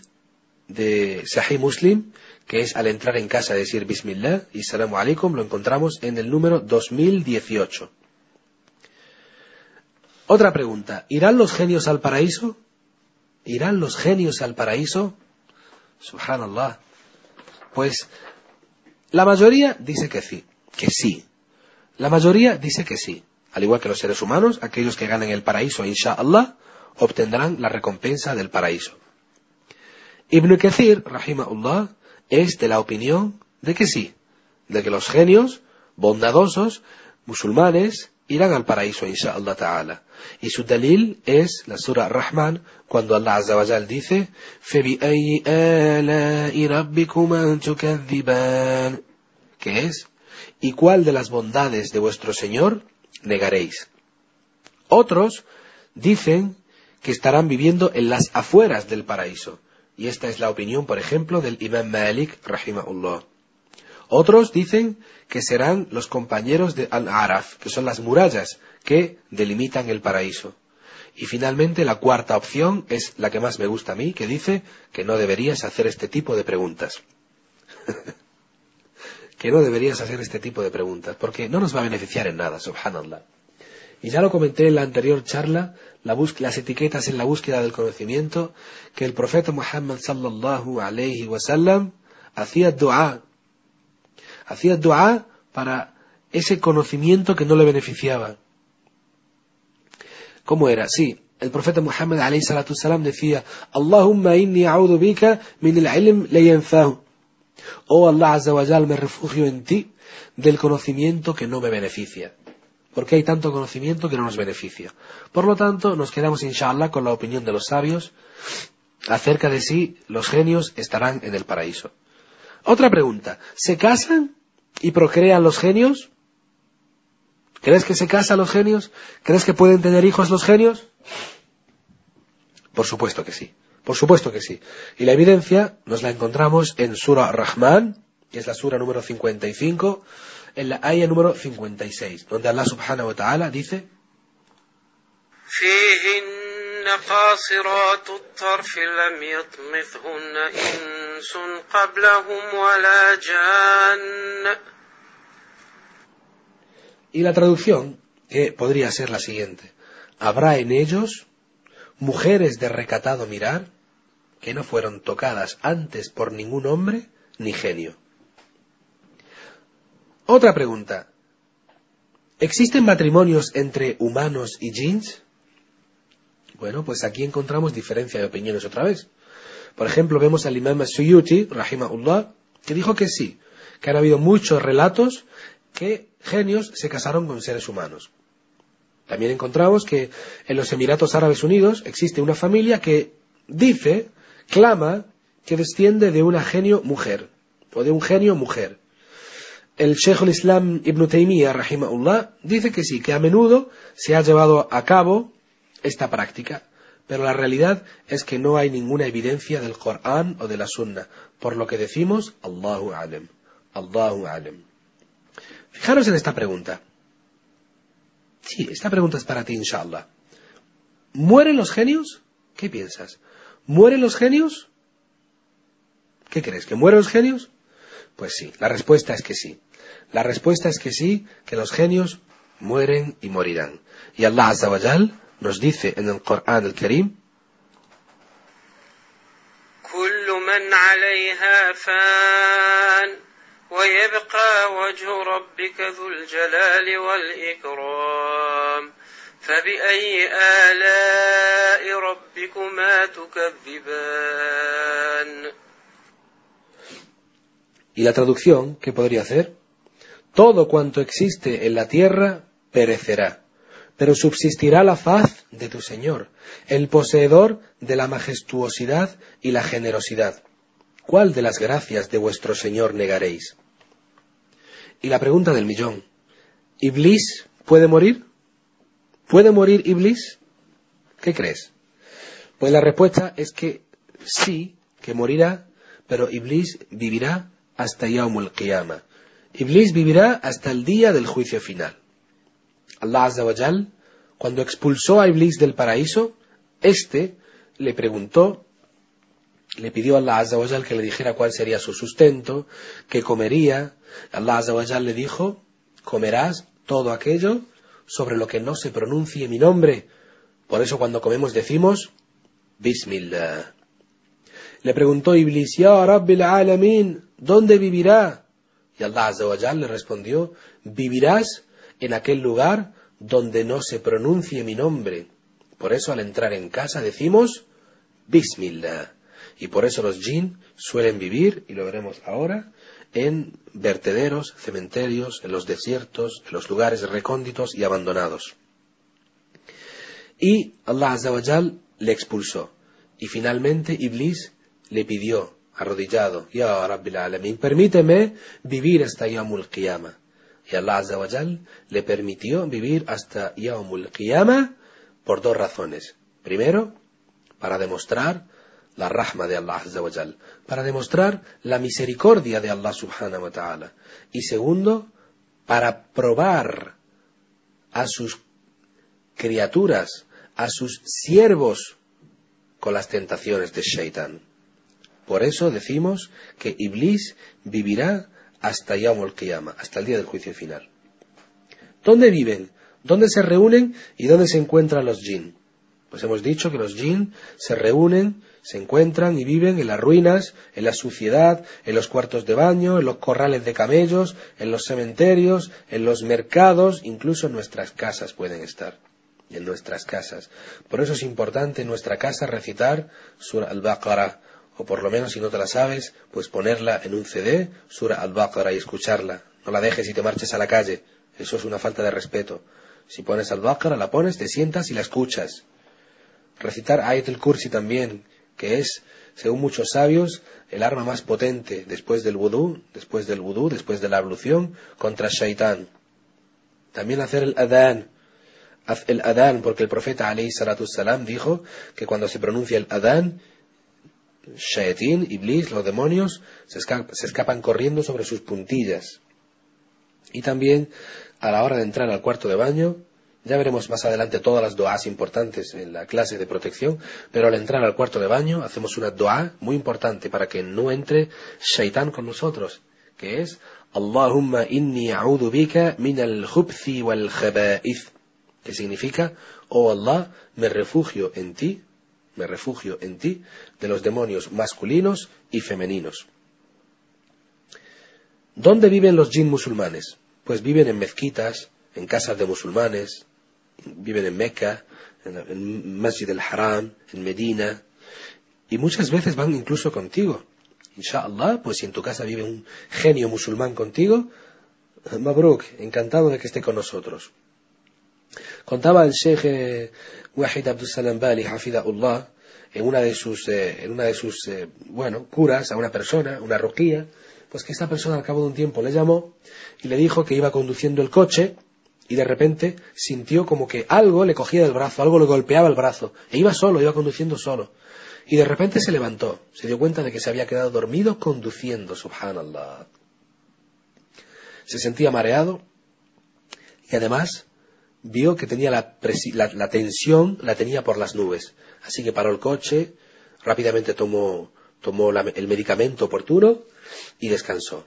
Speaker 1: de Sahih Muslim, que es al entrar en casa decir Bismillah y Salamu Alaikum, lo encontramos en el número 2018. Otra pregunta, ¿irán los genios al paraíso? ¿Irán los genios al paraíso? Subhanallah. Pues la mayoría dice que sí, que sí. La mayoría dice que sí. Al igual que los seres humanos, aquellos que ganen el paraíso, inshallah, obtendrán la recompensa del paraíso. Ibn Kathir, rahimahullah, es de la opinión de que sí, de que los genios, bondadosos, musulmanes, irán al paraíso, inshallah ta'ala. Y su dalil es la sura Rahman, cuando Allah Azza wa dice, que es, ¿y cuál de las bondades de vuestro Señor negaréis? Otros dicen que estarán viviendo en las afueras del paraíso. Y esta es la opinión, por ejemplo, del Imam Malik, rahimahullah. Otros dicen que serán los compañeros de Al-Araf, que son las murallas que delimitan el paraíso. Y finalmente la cuarta opción es la que más me gusta a mí, que dice que no deberías hacer este tipo de preguntas. que no deberías hacer este tipo de preguntas, porque no nos va a beneficiar en nada, subhanallah. Y ya lo comenté en la anterior charla, las etiquetas en la búsqueda del conocimiento, que el profeta Muhammad sallallahu alayhi wasallam hacía dua, hacía dua para ese conocimiento que no le beneficiaba. ¿Cómo era? Sí, el profeta Muhammad alayhi salatu salam decía, Allahumma inni a'udhu bika min al-ilm la yanfahu. Oh Allah azza wa me refugio en ti del conocimiento que no me beneficia. Porque hay tanto conocimiento que no nos beneficia. Por lo tanto, nos quedamos inshallah con la opinión de los sabios acerca de si los genios estarán en el paraíso. Otra pregunta, ¿se casan y procrean los genios? ¿Crees que se casan los genios? ¿Crees que pueden tener hijos los genios? Por supuesto que sí. Por supuesto que sí. Y la evidencia nos la encontramos en Surah Rahman, que es la Sura número 55, en la ayah número 56, donde Allah subhanahu wa ta'ala dice Y la traducción que podría ser la siguiente. Habrá en ellos mujeres de recatado mirar que no fueron tocadas antes por ningún hombre ni genio. Otra pregunta. ¿Existen matrimonios entre humanos y jeans? Bueno, pues aquí encontramos diferencia de opiniones otra vez. Por ejemplo, vemos al imam Suyuti, rahimahullah, que dijo que sí, que han habido muchos relatos que genios se casaron con seres humanos. También encontramos que en los Emiratos Árabes Unidos existe una familia que dice, clama, que desciende de una genio mujer, o de un genio mujer. El Sheikh al-Islam Ibn Taymiyyah, rahimahullah, dice que sí, que a menudo se ha llevado a cabo esta práctica, pero la realidad es que no hay ninguna evidencia del Corán o de la Sunna, por lo que decimos, Allahu Alem, Allahu Alem. Fijaros en esta pregunta. Sí, esta pregunta es para ti, inshallah. ¿Mueren los genios? ¿Qué piensas? ¿Mueren los genios? ¿Qué crees? ¿Que mueren los genios? Pues sí, la respuesta es que sí. La respuesta es que sí, que los genios mueren y morirán. Y Allah Azza wa nos dice en el Corán el Karim, ويبقى وجه ربك ذو الجلال والإكرام فبأي آلاء ربكما تكذبان Y la traducción, ¿qué podría hacer? Todo cuanto existe en la tierra perecerá, pero subsistirá la faz de tu Señor, el poseedor de la majestuosidad y la generosidad. ¿Cuál de las gracias de vuestro Señor negaréis? Y la pregunta del millón, ¿Iblis puede morir? ¿Puede morir Iblis? ¿Qué crees? Pues la respuesta es que sí, que morirá, pero Iblis vivirá hasta Yawmul Qiyamah. Iblis vivirá hasta el día del juicio final. Allah Azza cuando expulsó a Iblis del paraíso, éste le preguntó le pidió a Allah Azza que le dijera cuál sería su sustento, qué comería. Allah Azza le dijo, comerás todo aquello sobre lo que no se pronuncie mi nombre. Por eso cuando comemos decimos, Bismillah. Le preguntó Iblis, Ya Rabbil Alamin, ¿dónde vivirá? Y Allah Azza le respondió, vivirás en aquel lugar donde no se pronuncie mi nombre. Por eso al entrar en casa decimos, Bismillah. Y por eso los jinn suelen vivir, y lo veremos ahora, en vertederos, cementerios, en los desiertos, en los lugares recónditos y abandonados. Y Allah Azawajal le expulsó. Y finalmente Iblis le pidió, arrodillado, Ya Rabbil Alamin, permíteme vivir hasta Yawmul Qiyamah. Y Allah Azawajal le permitió vivir hasta Yawmul Qiyamah por dos razones. Primero, para demostrar la rahma de Allah para demostrar la misericordia de Allah subhanahu wa ta'ala. Y segundo, para probar a sus criaturas, a sus siervos, con las tentaciones de Shaitan. Por eso decimos que Iblis vivirá hasta Yawm al hasta el día del juicio final. ¿Dónde viven? ¿Dónde se reúnen y dónde se encuentran los jinn? Pues hemos dicho que los jinn se reúnen, se encuentran y viven en las ruinas, en la suciedad, en los cuartos de baño, en los corrales de camellos, en los cementerios, en los mercados, incluso en nuestras casas pueden estar. En nuestras casas. Por eso es importante en nuestra casa recitar Surah al-Baqarah, o por lo menos si no te la sabes, pues ponerla en un CD, Surah al-Baqarah, y escucharla. No la dejes y te marches a la calle. Eso es una falta de respeto. Si pones al-Baqarah, la pones, te sientas y la escuchas recitar Ayat el-Kursi también, que es, según muchos sabios, el arma más potente después del vudú, después del vudú, después de la ablución, contra Shaitán. También hacer el adán, el adán, porque el profeta alayhi salatu salam dijo que cuando se pronuncia el adán, Shaitín, Iblis, los demonios, se, se escapan corriendo sobre sus puntillas. Y también, a la hora de entrar al cuarto de baño, ya veremos más adelante todas las doas importantes en la clase de protección, pero al entrar al cuarto de baño hacemos una doa muy importante para que no entre Shaitán con nosotros, que es Allahumma inni a'udhu bika min al wal khaba'ith, que significa, oh Allah, me refugio en ti, me refugio en ti de los demonios masculinos y femeninos. ¿Dónde viven los jinn musulmanes? Pues viven en mezquitas, en casas de musulmanes, viven en Meca, en Masjid al-Haram, en Medina, y muchas veces van incluso contigo. Inshallah, pues si en tu casa vive un genio musulmán contigo, Mabruk, encantado de que esté con nosotros. Contaba el Sheikh eh, Wahid Abdul Salam Bali, Hafidahullah, en una de sus, eh, en una de sus eh, bueno, curas a una persona, una roquía, pues que esta persona al cabo de un tiempo le llamó y le dijo que iba conduciendo el coche y de repente sintió como que algo le cogía del brazo, algo le golpeaba el brazo, e iba solo, iba conduciendo solo. Y de repente se levantó, se dio cuenta de que se había quedado dormido conduciendo, subhanallah. Se sentía mareado y además vio que tenía la, la, tensión, la tenía por las nubes. Así que paró el coche, rápidamente tomó, tomó el medicamento oportuno y descansó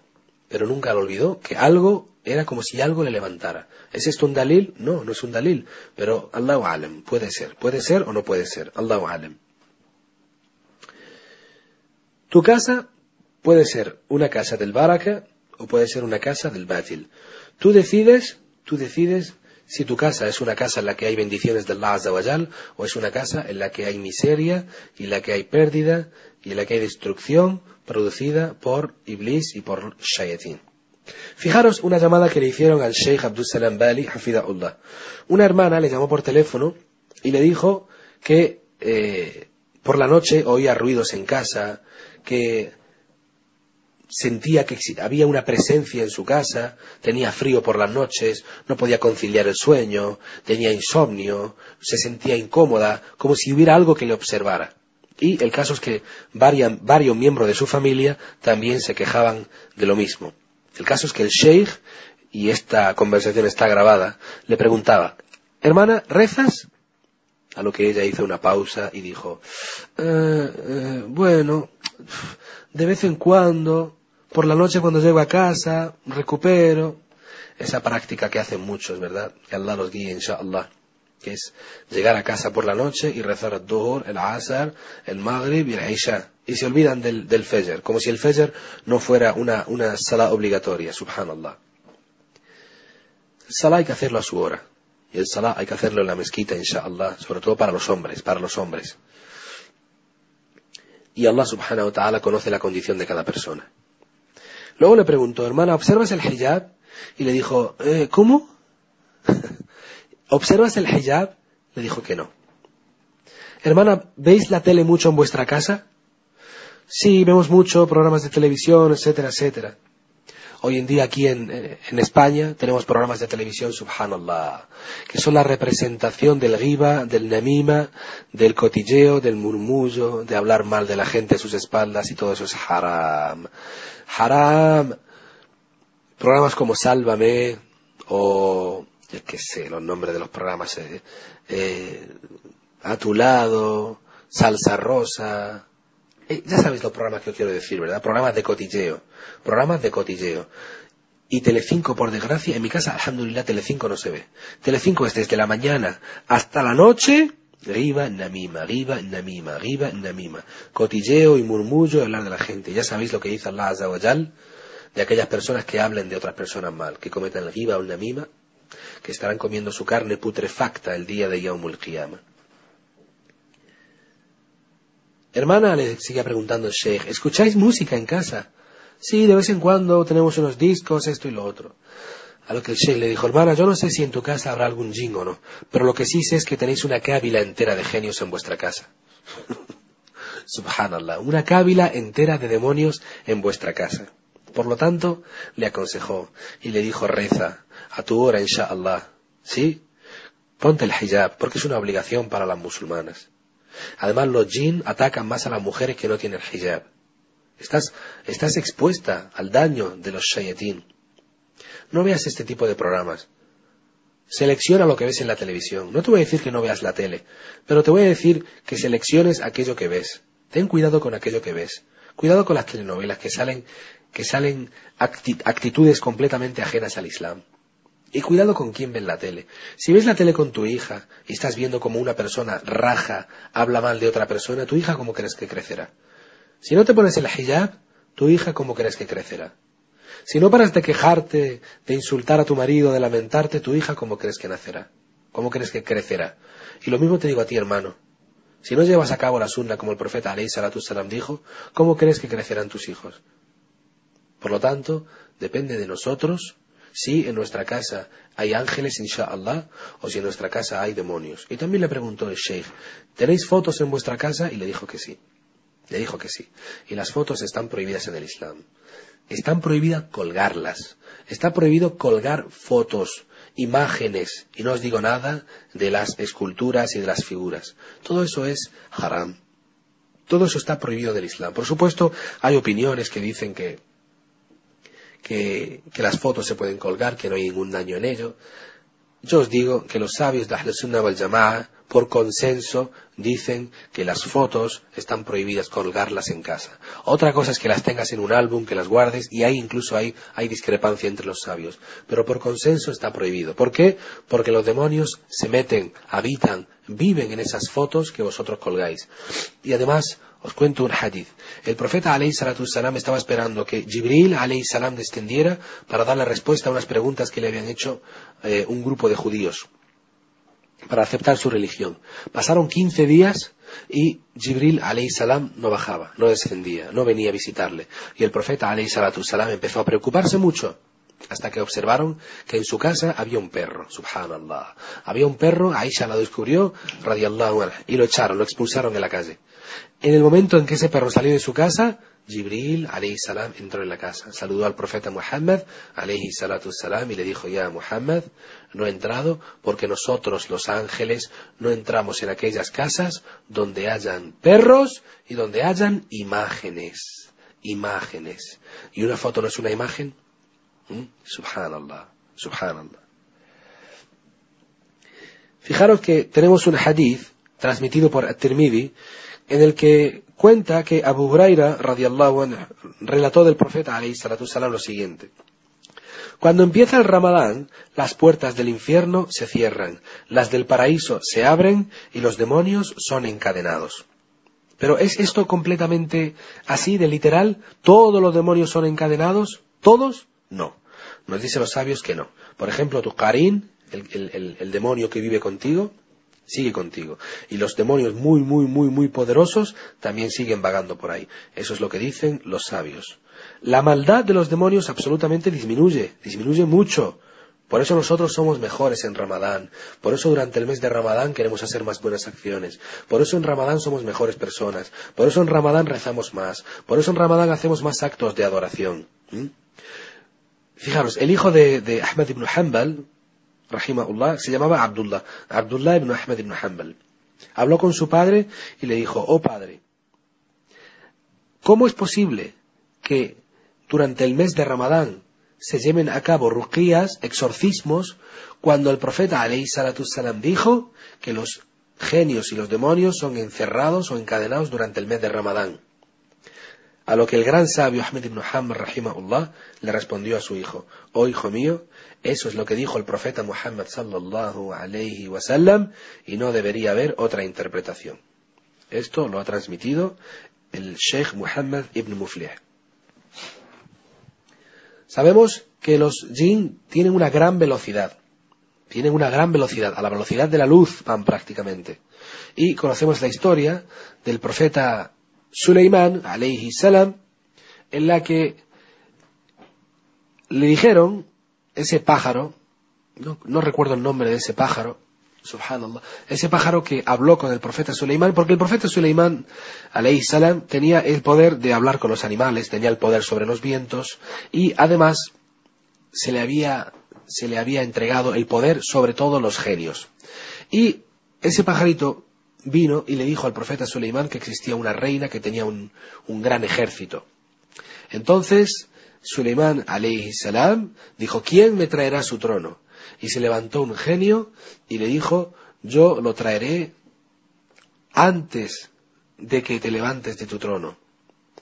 Speaker 1: pero nunca lo olvidó, que algo era como si algo le levantara. ¿Es esto un dalil? No, no es un dalil, pero Allahu alam, puede ser, puede ser o no puede ser, Allahu alam. Tu casa puede ser una casa del baraka o puede ser una casa del batil. Tú decides, tú decides si tu casa es una casa en la que hay bendiciones de Allah Azawajal o es una casa en la que hay miseria y en la que hay pérdida y en la que hay destrucción producida por Iblis y por Shayatin. Fijaros una llamada que le hicieron al Sheikh Abdul Salam Bali, Hafidahullah. Una hermana le llamó por teléfono y le dijo que eh, por la noche oía ruidos en casa, que sentía que había una presencia en su casa, tenía frío por las noches, no podía conciliar el sueño, tenía insomnio, se sentía incómoda, como si hubiera algo que le observara. Y el caso es que varios miembros de su familia también se quejaban de lo mismo. El caso es que el sheikh, y esta conversación está grabada, le preguntaba, hermana, ¿rezas? A lo que ella hizo una pausa y dijo, eh, eh, bueno, de vez en cuando, por la noche cuando llego a casa, recupero. Esa práctica que hacen muchos, ¿verdad? Que Allah los guíe, inshallah que es llegar a casa por la noche y rezar el Duhur, el Asar, el Maghrib y el Isha. Y se olvidan del, del Fajr, como si el Fajr no fuera una, sala obligatoria, subhanallah. El Salah hay que hacerlo a su hora. Y el Salah hay que hacerlo en la mezquita, inshallah, sobre todo para los hombres, para los hombres. Y Allah subhanahu wa ta'ala conoce la condición de cada persona. Luego le preguntó, hermana, ¿observas el hijab? Y le dijo, eh, ¿cómo? ¿Observas el hijab? Le dijo que no. Hermana, ¿veis la tele mucho en vuestra casa? Sí, vemos mucho programas de televisión, etcétera, etcétera. Hoy en día aquí en, en, España tenemos programas de televisión, subhanallah, que son la representación del riba, del namima, del cotilleo, del murmullo, de hablar mal de la gente a sus espaldas y todo eso es haram. Haram. Programas como Sálvame o yo qué sé, los nombres de los programas, eh, eh, A tu lado, Salsa Rosa, Eh, ya sabéis los programas que os quiero decir, ¿verdad? Programas de cotilleo. Programas de cotilleo. Y Telecinco, por desgracia, en mi casa, alhamdulillah, Telecinco no se ve. Telecinco es desde la mañana hasta la noche, Riba, Namima, Riba, Namima, Riba, Namima. Cotilleo y murmullo hablar de la gente. Ya sabéis lo que dice Allah Azza wa de aquellas personas que hablen de otras personas mal, que cometan el Riba o Namima, que estarán comiendo su carne putrefacta el día de Yawmul Qiyamah. Hermana, le sigue preguntando Sheikh, ¿escucháis música en casa? Sí, de vez en cuando tenemos unos discos, esto y lo otro. A lo que el Sheikh le dijo, hermana, yo no sé si en tu casa habrá algún jing o no, pero lo que sí sé es que tenéis una cábila entera de genios en vuestra casa. Subhanallah, una cábila entera de demonios en vuestra casa. Por lo tanto, le aconsejó y le dijo, reza a tu hora, inshallah. ¿Sí? Ponte el hijab, porque es una obligación para las musulmanas. Además, los jinn atacan más a las mujeres que no tienen hijab. Estás, expuesta al daño de los shayatin. No veas este tipo de programas. Selecciona lo que ves en la televisión. No te voy a decir que no veas la tele, pero te voy a decir que selecciones aquello que ves. Ten cuidado con aquello que ves. Cuidado con las telenovelas que salen, que salen actitudes completamente ajenas al Islam. Y cuidado con quién ves la tele. Si ves la tele con tu hija y estás viendo como una persona raja, habla mal de otra persona, tu hija cómo crees que crecerá. Si no te pones el hijab, tu hija cómo crees que crecerá. Si no paras de quejarte, de insultar a tu marido, de lamentarte, tu hija cómo crees que nacerá. ¿Cómo crees que crecerá? Y lo mismo te digo a ti, hermano. Si no llevas a cabo la sunna como el profeta alayhi salatu salam dijo, ¿cómo crees que crecerán tus hijos? Por lo tanto, depende de nosotros si en nuestra casa hay ángeles, inshallah, o si en nuestra casa hay demonios. Y también le preguntó el sheikh, ¿tenéis fotos en vuestra casa? Y le dijo que sí. Le dijo que sí. Y las fotos están prohibidas en el Islam. Están prohibidas colgarlas. Está prohibido colgar fotos, imágenes, y no os digo nada de las esculturas y de las figuras. Todo eso es haram. Todo eso está prohibido del Islam. Por supuesto, hay opiniones que dicen que que, las fotos se pueden colgar, que no hay ningún daño en ello. Yo os digo que los sabios de Ahl Sunnah wal Jama'a, por consenso, dicen que las fotos están prohibidas colgarlas en casa. Otra cosa es que las tengas en un álbum, que las guardes, y ahí incluso hay, hay discrepancia entre los sabios. Pero por consenso está prohibido. ¿Por qué? Porque los demonios se meten, habitan, viven en esas fotos que vosotros colgáis. Y además, os cuento un hadith. El profeta salam estaba esperando que Jibril salam descendiera para dar la respuesta a unas preguntas que le habían hecho eh, un grupo de judíos para aceptar su religión. Pasaron 15 días y Jibril salam no bajaba, no descendía, no venía a visitarle. Y el profeta salam empezó a preocuparse mucho hasta que observaron que en su casa había un perro, subhanallah. Había un perro, Aisha lo descubrió, radiallahu anha, y lo echaron, lo expulsaron de la calle. En el momento en que ese perro salió de su casa, Jibril, alayhi salam, entró en la casa, saludó al profeta Muhammad, alayhi salatu salam, y le dijo, ya Muhammad, no he entrado porque nosotros los ángeles no entramos en aquellas casas donde hayan perros y donde hayan imágenes, imágenes. ¿Y una foto no es una imagen? ¿Mm? Subhanallah, subhanallah. Fijaros que tenemos un hadith transmitido por At-Tirmidhi en el que cuenta que Abu Huraira radiallahu anhu, relató del profeta alayhi salam lo siguiente. Cuando empieza el Ramadán, las puertas del infierno se cierran, las del paraíso se abren y los demonios son encadenados. Pero ¿es esto completamente así de literal? ¿Todos los demonios son encadenados? ¿Todos? No. Nos dicen los sabios que no. Por ejemplo, tu Karin, el demonio que vive contigo, sigue contigo. Y los demonios muy, muy, muy, muy poderosos también siguen vagando por ahí. Eso es lo que dicen los sabios. La maldad de los demonios absolutamente disminuye, disminuye mucho. Por eso nosotros somos mejores en Ramadán. Por eso durante el mes de Ramadán queremos hacer más buenas acciones. Por eso en Ramadán somos mejores personas. Por eso en Ramadán rezamos más. Por eso en Ramadán hacemos más actos de adoración. ¿Mm? Fijaros, el hijo de, Ahmad ibn Hanbal, rahimahullah, se llamaba Abdullah, Abdullah ibn Ahmed ibn Hanbal. Habló con su padre y le dijo, oh padre, ¿cómo es posible que durante el mes de Ramadán se lleven a cabo ruqías, exorcismos, cuando el profeta alayhi salatu salam dijo que los genios y los demonios son encerrados o encadenados durante el mes de Ramadán? A lo que el gran sabio Ahmed ibn Muhammad rahimahullah le respondió a su hijo, oh hijo mío, eso es lo que dijo el profeta Muhammad sallallahu alayhi wasallam y no debería haber otra interpretación. Esto lo ha transmitido el Sheikh Muhammad ibn Muflih. Sabemos que los jinn tienen una gran velocidad. Tienen una gran velocidad, a la velocidad de la luz van prácticamente. Y conocemos la historia del profeta Suleimán, alayhi salam, en la que le dijeron, ese pájaro, no, recuerdo el nombre de ese pájaro, subhanallah, ese pájaro que habló con el profeta Suleimán, porque el profeta Suleimán, alayhi salam, tenía el poder de hablar con los animales, tenía el poder sobre los vientos, y además se le había, se le había entregado el poder sobre todos los genios. Y ese pajarito vino y le dijo al profeta Suleimán que existía una reina que tenía un, gran ejército. Entonces, Suleimán alayhi salam dijo, ¿quién me traerá su trono? Y se levantó un genio y le dijo, yo lo traeré antes de que te levantes de tu trono.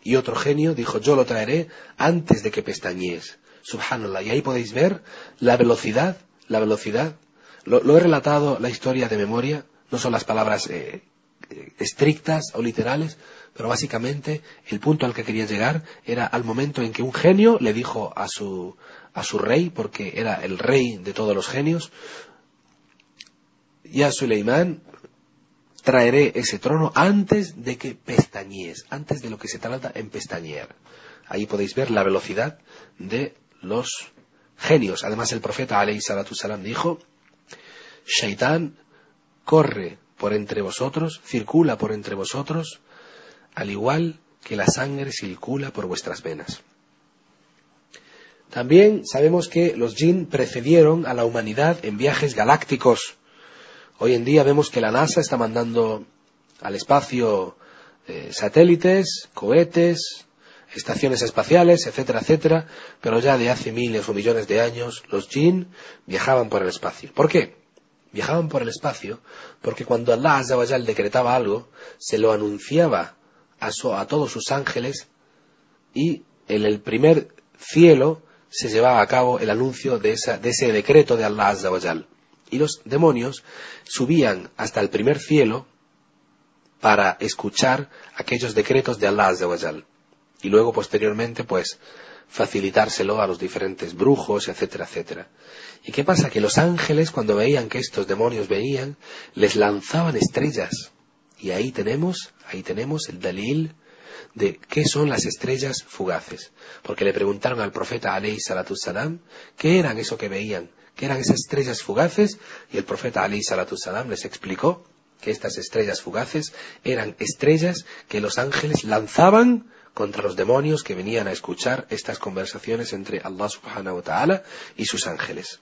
Speaker 1: Y otro genio dijo, yo lo traeré antes de que pestañees. Subhanallah. Y ahí podéis ver la velocidad, la velocidad. lo he relatado la historia de memoria, no son las palabras eh, eh, estrictas o literales, pero básicamente el punto al que quería llegar era al momento en que un genio le dijo a su, a su rey, porque era el rey de todos los genios, ya Suleimán, traeré ese trono antes de que pestañees, antes de lo que se trata en pestañear. Ahí podéis ver la velocidad de los genios. Además, el profeta alayhi salatu salam dijo, Shaitán corre por entre vosotros, circula por entre vosotros, al igual que la sangre circula por vuestras venas. También sabemos que los jinn precedieron a la humanidad en viajes galácticos. Hoy en día vemos que la NASA está mandando al espacio eh, satélites, cohetes, estaciones espaciales, etcétera, etcétera, pero ya de hace miles o millones de años los jinn viajaban por el espacio. ¿Por qué? Viajaban por el espacio, porque cuando Allah Azzawajal decretaba algo, se lo anunciaba a, todos sus ángeles y en el primer cielo se llevaba a cabo el anuncio de, ese decreto de Allah Azzawajal. Y los demonios subían hasta el primer cielo para escuchar aquellos decretos de Allah Azzawajal. Y luego, posteriormente, pues, facilitárselo a los diferentes brujos, etcétera, etcétera. ¿Y qué pasa? Que los ángeles, cuando veían que estos demonios venían, les lanzaban estrellas. Y ahí tenemos, ahí tenemos el dalil de qué son las estrellas fugaces. Porque le preguntaron al profeta alayhi salatu salam qué eran eso que veían, qué eran esas estrellas fugaces, y el profeta alayhi salatu salam les explicó que estas estrellas fugaces eran estrellas que los ángeles lanzaban contra los demonios que venían a escuchar estas conversaciones entre Allah subhanahu wa ta'ala y sus ángeles.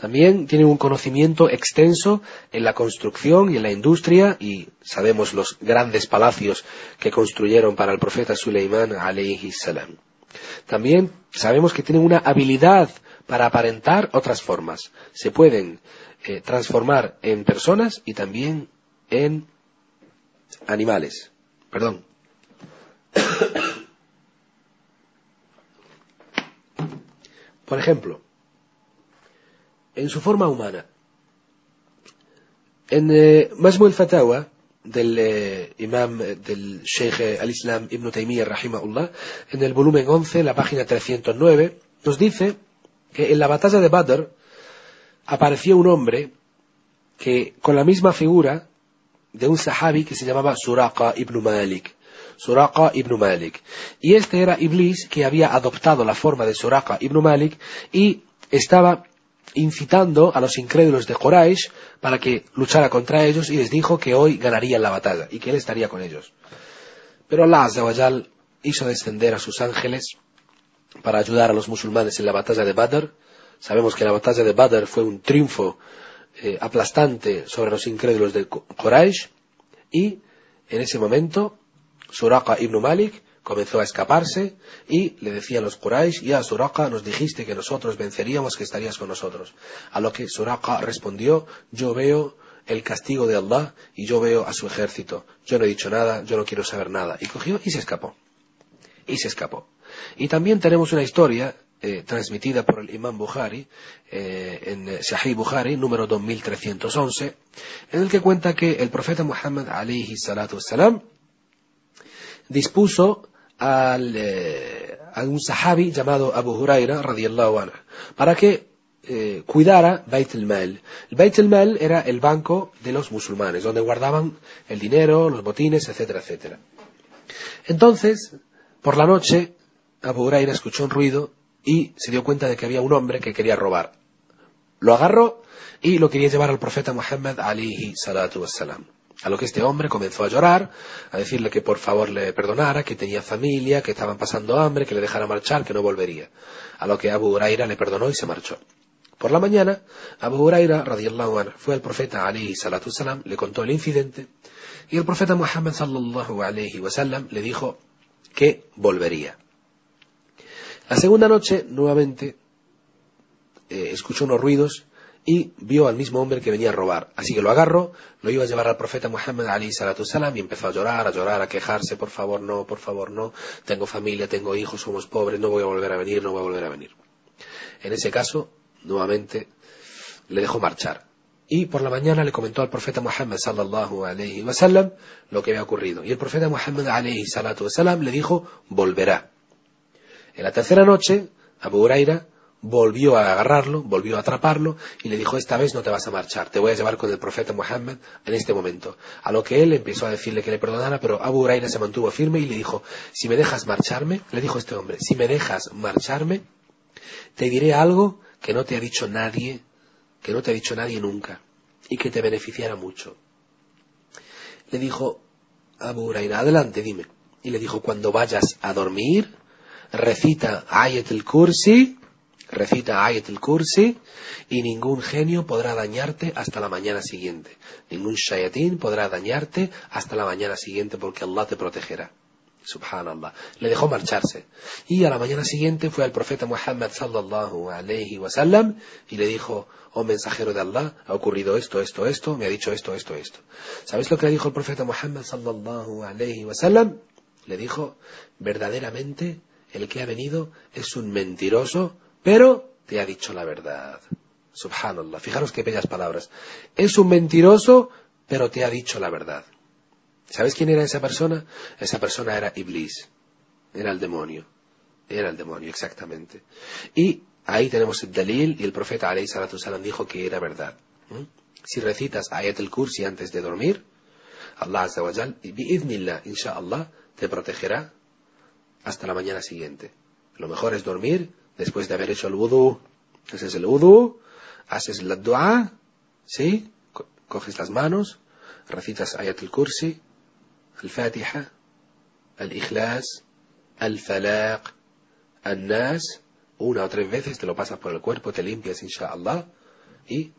Speaker 1: También tienen un conocimiento extenso en la construcción y en la industria y sabemos los grandes palacios que construyeron para el profeta Suleimán alayhi salam. También sabemos que tienen una habilidad para aparentar otras formas. Se pueden eh, transformar en personas y también en animales. Perdón, por ejemplo, en su forma humana, en eh, Masmu fatawa del eh, imam eh, del Sheikh al-Islam Ibn Taymiyyah rahimahullah, en el volumen 11, la página 309, nos dice que en la batalla de Badr apareció un hombre que con la misma figura de un sahabi que se llamaba Suraqa ibn Malik. Suraqa ibn Malik. Y este era Iblis que había adoptado la forma de Suraqa ibn Malik y estaba incitando a los incrédulos de Quraysh para que luchara contra ellos y les dijo que hoy ganarían la batalla y que él estaría con ellos. Pero Allah Azzawajal hizo descender a sus ángeles para ayudar a los musulmanes en la batalla de Badr. Sabemos que la batalla de Badr fue un triunfo eh, aplastante sobre los incrédulos de Quraysh y en ese momento Suraqa ibn Malik comenzó a escaparse y le decía a los Quraysh, ya Suraqa, nos dijiste que nosotros venceríamos, que estarías con nosotros. A lo que Suraqa respondió, yo veo el castigo de Allah y yo veo a su ejército. Yo no he dicho nada, yo no quiero saber nada. Y cogió y se escapó. Y se escapó. Y también tenemos una historia eh, transmitida por el imam Bukhari eh, en Sahih Bukhari, número 2311, en el que cuenta que el profeta Muhammad alayhi salatu salam dispuso al, eh, a un sahabi llamado Abu Huraira radiallahu anhu para que eh, cuidara Beit el-Mal. El Beit el-Mal era el banco de los musulmanes, donde guardaban el dinero, los botines, etcétera, etcétera. Entonces, por la noche, Abu Huraira escuchó un ruido y se dio cuenta de que había un hombre que quería robar. Lo agarró y lo quería llevar al profeta Muhammad alayhi salatu. A lo que este hombre comenzó a llorar, a decirle que por favor le perdonara, que tenía familia, que estaban pasando hambre, que le dejara marchar, que no volvería. A lo que Abu Huraira le perdonó y se marchó. Por la mañana, Abu Huraira, radiallahu anhu, fue al profeta alayhi salatu salam, le contó el incidente, y el profeta Muhammad sallallahu alayhi wasallam le dijo que volvería. La segunda noche, nuevamente, eh, escuchó unos ruidos y vio al mismo hombre que venía a robar. Así que lo agarró, lo iba a llevar al profeta Muhammad salatu salam y empezó a llorar, a llorar, a quejarse, por favor no, por favor no, tengo familia, tengo hijos, somos pobres, no voy a volver a venir, no voy a volver a venir. En ese caso, nuevamente le dejó marchar. Y por la mañana le comentó al profeta Muhammad sallallahu alayhi wa sallam lo que había ocurrido. Y el profeta Muhammad alayhi salatu wa sallam le dijo, volverá. En la tercera noche, Abu Huraira volvió a agarrarlo, volvió a atraparlo y le dijo, esta vez no te vas a marchar, te voy a llevar con el profeta Muhammad en este momento. A lo que él empezó a decirle que le perdonara, pero Abu Huraira se mantuvo firme y le dijo, si me dejas marcharme, le dijo este hombre, si me dejas marcharme, te diré algo que no te ha dicho nadie, que no te ha dicho nadie nunca, y que te beneficiara mucho. Le dijo Abu Huraira, adelante, dime. Y le dijo, cuando vayas a dormir, recita Ayat el-Kursi, recita Ayat el-Kursi, y ningún genio podrá dañarte hasta la mañana siguiente. Ningún shayatín podrá dañarte hasta la mañana siguiente porque Allah te protegerá. Subhanallah. Le dejó marcharse. Y a la mañana siguiente fue al profeta Muhammad sallallahu alayhi wa sallam y le dijo, oh mensajero de Allah, ha ocurrido esto, esto, esto, me ha dicho esto, esto, esto. ¿Sabes lo que le dijo el profeta Muhammad sallallahu alayhi wa sallam? Le dijo, verdaderamente el que ha venido es un mentiroso, pero te ha dicho la verdad. Subhanallah. Fijaros qué bellas palabras. Es un mentiroso, pero te ha dicho la verdad. ¿Sabes quién era esa persona? Esa persona era Iblis. Era el demonio. Era el demonio, exactamente. Y ahí tenemos el Dalil y el profeta alayhi salam dijo que era verdad. ¿Mm? Si recitas Ayat al-Kursi antes de dormir, Allah azza wa jal, bi'idnillah, inshallah, te protegerá hasta la mañana siguiente. Lo mejor es dormir Después de haber hecho el wudu, haces el wudu, haces la dua, ¿sí? Coges las manos, recitas ayat al kursi, el fatiha, el ikhlas, el falaq, el nas, una o tres veces te lo pasas por el cuerpo, te limpias, inshallah, y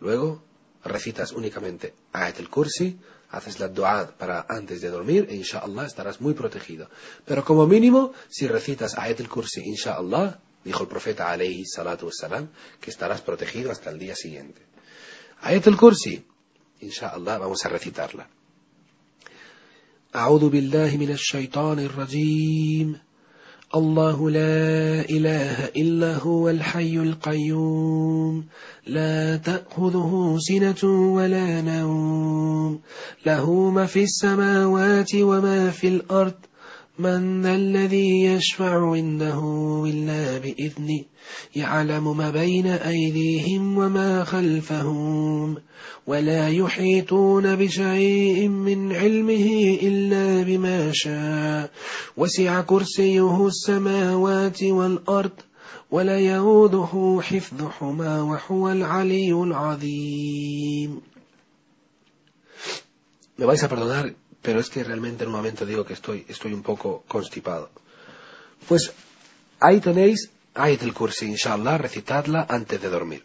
Speaker 1: luego recitas únicamente ayat al kursi, haces la dua para antes de dormir, e inshallah estarás muy protegido. Pero como mínimo, si recitas ayat al kursi, inshallah, dijo el profeta alayhi salatu wassalam, que estarás protegido hasta el día siguiente. Ayat el-Kursi, inshallah vamos a recitarla. أعوذ بالله من الشيطان الرجيم الله لا إله إلا هو الحي القيوم لا تأخذه سنة ولا نوم له ما في السماوات وما في الأرض من الذي يشفع عنده إلا بإذنه يعلم ما بين أيديهم وما خلفهم ولا يحيطون بشيء من علمه إلا بما شاء. وسع كرسيه السماوات والأرض ولا يؤوده حفظهما وهو العلي العظيم. Me vais a perdonar, pero es que realmente en un momento digo que estoy, estoy un poco constipado. Pues ahí tenéis Ayat el Kursi, inshallah, recitadla antes de dormir.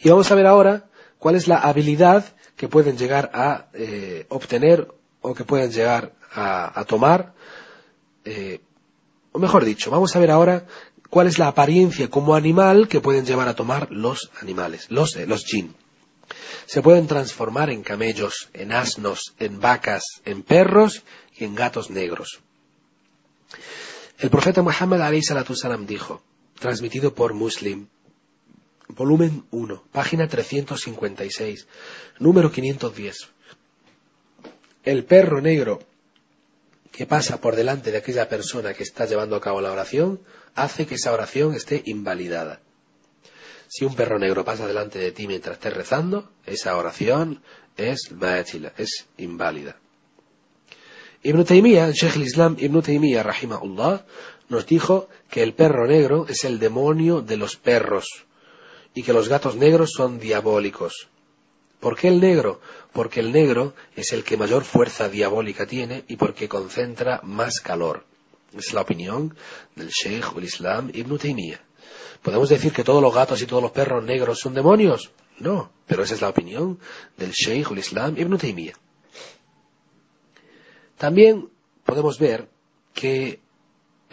Speaker 1: Y vamos a ver ahora cuál es la habilidad que pueden llegar a eh, obtener o que pueden llegar a, a tomar, eh, o mejor dicho, vamos a ver ahora cuál es la apariencia como animal que pueden llevar a tomar los animales, los, eh, los jinn. Se pueden transformar en camellos, en asnos, en vacas, en perros y en gatos negros. El profeta Muhammad salam dijo, transmitido por Muslim, volumen 1, página 356, número 510. El perro negro que pasa por delante de aquella persona que está llevando a cabo la oración hace que esa oración esté invalidada. Si un perro negro pasa delante de ti mientras estés rezando, esa oración es es inválida. Ibn Taymiyyah, Sheikh islam Ibn Taymiyyah, rahimahullah, nos dijo que el perro negro es el demonio de los perros y que los gatos negros son diabólicos. ¿Por qué el negro? Porque el negro es el que mayor fuerza diabólica tiene y porque concentra más calor. Es la opinión del Sheikh el Islam Ibn Taymiyyah. ¿Podemos decir que todos los gatos y todos los perros negros son demonios? No, pero esa es la opinión del Sheikh el Islam Ibn Taymiyyah. También podemos ver que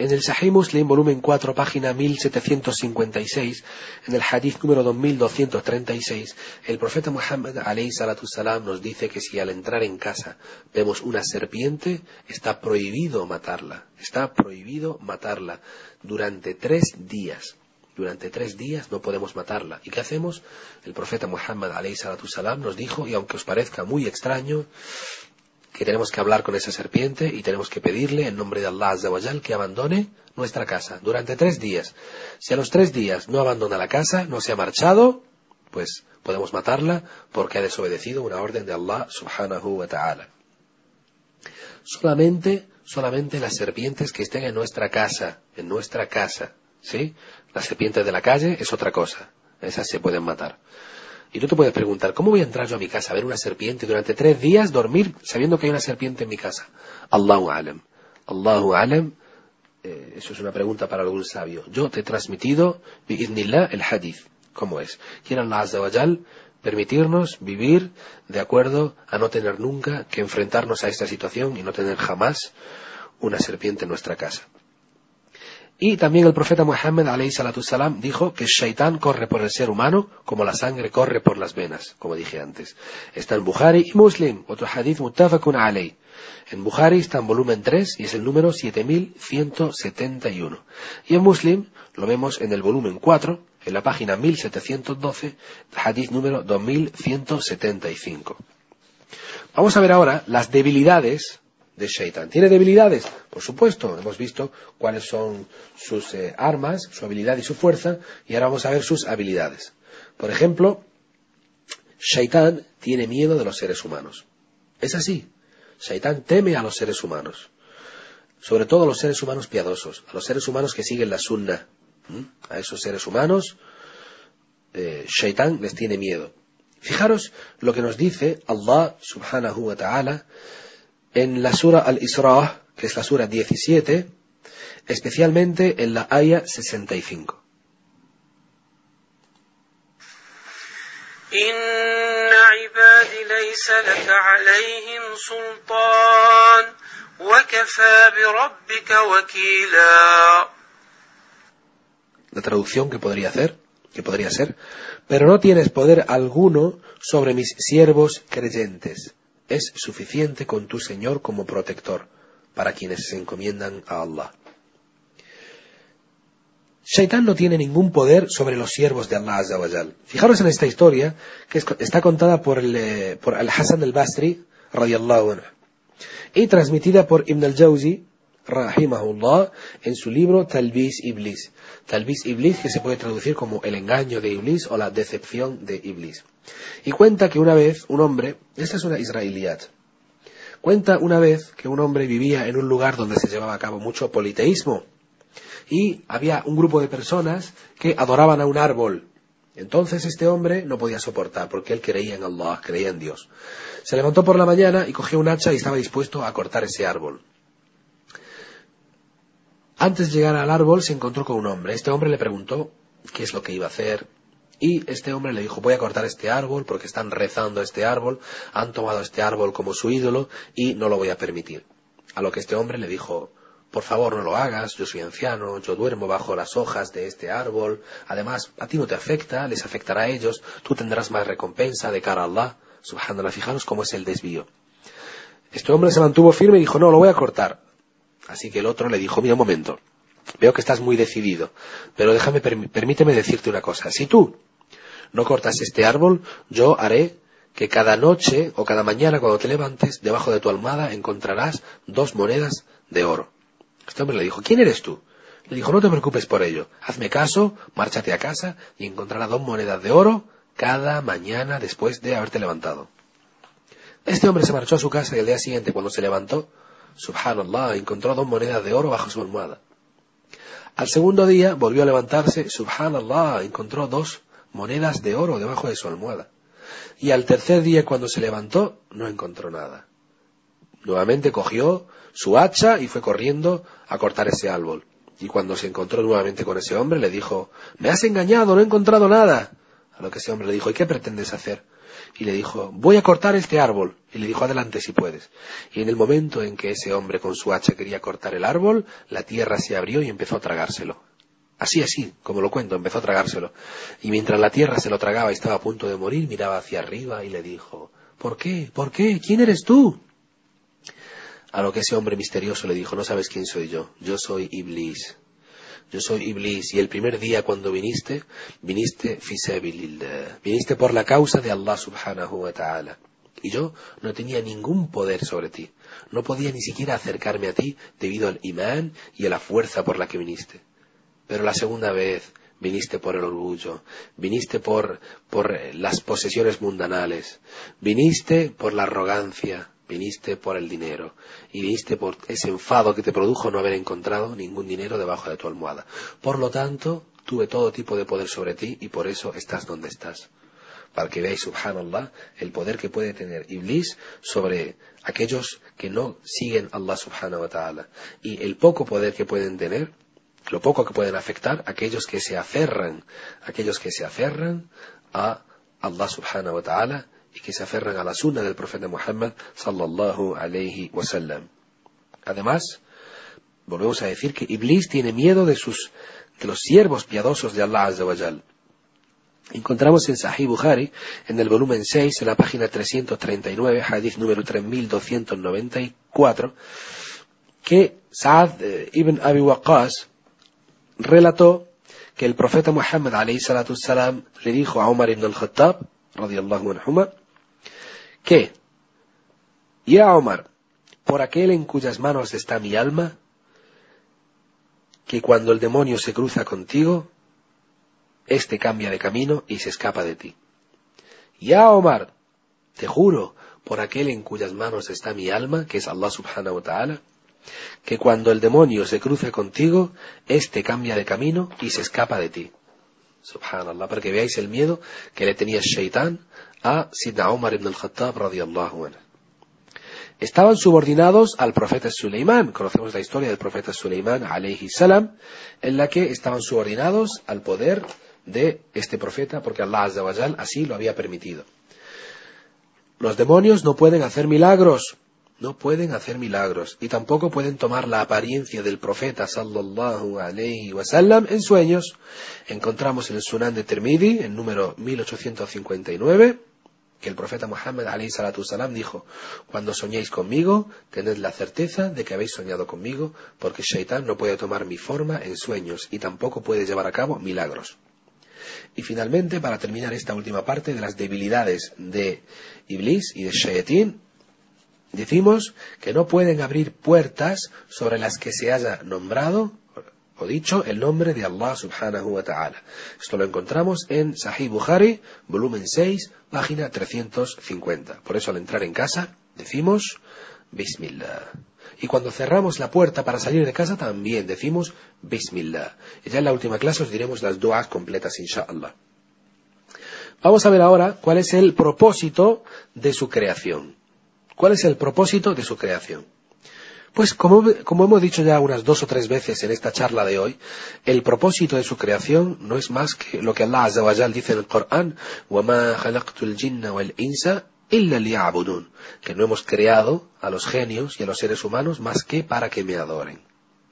Speaker 1: en el Sahih Muslim, volumen 4, página 1756, en el hadith número 2236, el profeta Muhammad salam nos dice que si al entrar en casa vemos una serpiente, está prohibido matarla. Está prohibido matarla durante tres días. Durante tres días no podemos matarla. ¿Y qué hacemos? El profeta Muhammad salam nos dijo, y aunque os parezca muy extraño, que tenemos que hablar con esa serpiente y tenemos que pedirle en nombre de Allah Azza que abandone nuestra casa durante tres días. Si a los tres días no abandona la casa, no se ha marchado, pues podemos matarla porque ha desobedecido una orden de Allah subhanahu wa ta'ala. Solamente, solamente las serpientes que estén en nuestra casa, en nuestra casa, ¿sí? Las serpientes de la calle es otra cosa. Esas se pueden matar. Y tú te puedes preguntar, ¿cómo voy a entrar yo a mi casa a ver una serpiente durante tres días, dormir sabiendo que hay una serpiente en mi casa? Allahu alam. Allahu alam. Eh, eso es una pregunta para algún sabio. Yo te he transmitido, bi'idnillah, el hadith. ¿Cómo es? Quiere Allah Azza wa permitirnos vivir de acuerdo a no tener nunca que enfrentarnos a esta situación y no tener jamás una serpiente en nuestra casa. Y también el profeta Muhammad salam dijo que shaitán corre por el ser humano como la sangre corre por las venas, como dije antes. Está en Bukhari y Muslim, otro hadith muttafaqun alay. En Bukhari está en volumen 3 y es el número 7171. Y en Muslim lo vemos en el volumen 4, en la página 1712, hadith número 2175. Vamos a ver ahora las debilidades de. ¿Tiene debilidades? Por supuesto, hemos visto cuáles son sus eh, armas, su habilidad y su fuerza, y ahora vamos a ver sus habilidades. Por ejemplo, Shaitan tiene miedo de los seres humanos. Es así. Shaitan teme a los seres humanos. Sobre todo a los seres humanos piadosos, a los seres humanos que siguen la sunna. A esos seres humanos, eh, Shaitan les tiene miedo. Fijaros lo que nos dice Allah subhanahu wa ta'ala en la sura Al-Isra, que es la sura 17, especialmente en la aya 65. La traducción que podría hacer, que podría ser, pero no tienes poder alguno sobre mis siervos creyentes es suficiente con tu Señor como protector para quienes se encomiendan a Allah. Shaitán no tiene ningún poder sobre los siervos de Allah Azza Fijaros en esta historia que está contada por, el, eh, por Al-Hasan al-Basri radiallahu anhu y transmitida por Ibn al-Jawzi rahimahullah en su libro Talbis Iblis. Talbis Iblis que se puede traducir como el engaño de Iblis o la decepción de Iblis. Y cuenta que una vez un hombre, esta es una israeliyat, cuenta una vez que un hombre vivía en un lugar donde se llevaba a cabo mucho politeísmo y había un grupo de personas que adoraban a un árbol. Entonces este hombre no podía soportar porque él creía en Allah, creía en Dios. Se levantó por la mañana y cogió un hacha y estaba dispuesto a cortar ese árbol. Antes de llegar al árbol se encontró con un hombre. Este hombre le preguntó qué es lo que iba a hacer, y este hombre le dijo, voy a cortar este árbol porque están rezando este árbol, han tomado este árbol como su ídolo y no lo voy a permitir. A lo que este hombre le dijo, por favor no lo hagas, yo soy anciano, yo duermo bajo las hojas de este árbol, además a ti no te afecta, les afectará a ellos, tú tendrás más recompensa de cara a Allah. Subhanallah, fijaros cómo es el desvío. Este hombre se mantuvo firme y dijo, no, lo voy a cortar. Así que el otro le dijo, mira un momento, veo que estás muy decidido, pero déjame, permíteme decirte una cosa. Si tú no cortas este árbol, yo haré que cada noche o cada mañana cuando te levantes, debajo de tu almohada encontrarás dos monedas de oro. Este hombre le dijo, ¿quién eres tú? Le dijo, no te preocupes por ello. Hazme caso, márchate a casa y encontrarás dos monedas de oro cada mañana después de haberte levantado. Este hombre se marchó a su casa y el día siguiente, cuando se levantó, subhanallah, encontró dos monedas de oro bajo su almohada. Al segundo día volvió a levantarse, subhanallah, encontró dos monedas de oro debajo de su almohada. Y al tercer día, cuando se levantó, no encontró nada. Nuevamente cogió su hacha y fue corriendo a cortar ese árbol. Y cuando se encontró nuevamente con ese hombre, le dijo, me has engañado, no he encontrado nada. A lo que ese hombre le dijo, ¿y qué pretendes hacer? Y le dijo, voy a cortar este árbol. Y le dijo, adelante si puedes. Y en el momento en que ese hombre con su hacha quería cortar el árbol, la tierra se abrió y empezó a tragárselo. Así, así, como lo cuento, empezó a tragárselo. Y mientras la tierra se lo tragaba y estaba a punto de morir, miraba hacia arriba y le dijo, ¿por qué? ¿Por qué? ¿Quién eres tú? A lo que ese hombre misterioso le dijo, no sabes quién soy yo, yo soy Iblis. Yo soy Iblis y el primer día cuando viniste, viniste viniste por la causa de Allah subhanahu wa ta'ala. Y yo no tenía ningún poder sobre ti. No podía ni siquiera acercarme a ti debido al imán y a la fuerza por la que viniste. Pero la segunda vez viniste por el orgullo, viniste por, por las posesiones mundanales, viniste por la arrogancia, viniste por el dinero y viniste por ese enfado que te produjo no haber encontrado ningún dinero debajo de tu almohada. Por lo tanto, tuve todo tipo de poder sobre ti y por eso estás donde estás. Para que veáis, subhanallah, el poder que puede tener Iblis sobre aquellos que no siguen Allah subhanahu wa ta'ala. Y el poco poder que pueden tener, lo poco que pueden afectar aquellos que se aferran, aquellos que se aferran a Allah subhanahu wa ta'ala y que se aferran a la sunna del profeta Muhammad sallallahu alayhi wasallam. Además, volvemos a decir que Iblis tiene miedo de sus de los siervos piadosos de Allah azza Encontramos en Sahih Bukhari, en el volumen 6, en la página 339, hadith número 3294, que Saad eh, ibn Abi Waqqas relató que el profeta Muhammad salatu le dijo a Umar ibn al-Khattab, radiyallahu anhu, que, ya Omar, por aquel en cuyas manos está mi alma, que cuando el demonio se cruza contigo, éste cambia de camino y se escapa de ti. Ya Omar, te juro, por aquel en cuyas manos está mi alma, que es Allah subhanahu wa ta'ala, que cuando el demonio se cruza contigo, éste cambia de camino y se escapa de ti. Subhanallah, para que veáis el miedo que le tenía Shaitán a Sidna Umar ibn al-Khattab radiyallahu anhu. Estaban subordinados al profeta Suleimán. Conocemos la historia del profeta Suleimán alayhi salam, en la que estaban subordinados al poder de este profeta porque Allah azza así lo había permitido. Los demonios no pueden hacer milagros, no pueden hacer milagros y tampoco pueden tomar la apariencia del profeta sallallahu alayhi wasallam en sueños. Encontramos en el Sunan de Tirmidhi, en número 1859, que el profeta Muhammad salam dijo, cuando soñéis conmigo, tened la certeza de que habéis soñado conmigo, porque Shaitán no puede tomar mi forma en sueños y tampoco puede llevar a cabo milagros. Y finalmente, para terminar esta última parte de las debilidades de Iblis y de Shayatin, decimos que no pueden abrir puertas sobre las que se haya nombrado o dicho el nombre de Allah subhanahu wa ta'ala. Esto lo encontramos en Sahih Bukhari, volumen 6, página 350. Por eso al entrar en casa decimos Bismillah. Y cuando cerramos la puerta para salir de casa también decimos Bismillah. Y ya en la última clase os diremos las duas completas, inshallah. Vamos a ver ahora cuál es el propósito de su creación. ¿Cuál es el propósito de su creación? Pues como, hemos dicho ya unas dos o tres veces en esta charla de hoy, el propósito de su creación no es más que lo que Allah Azza wa dice en el Corán, وَمَا خَلَقْتُ الْجِنَّ وَالْإِنسَ إِلَّا لِيَعْبُدُونَ que no hemos creado a los genios y a los seres humanos más que para que me adoren.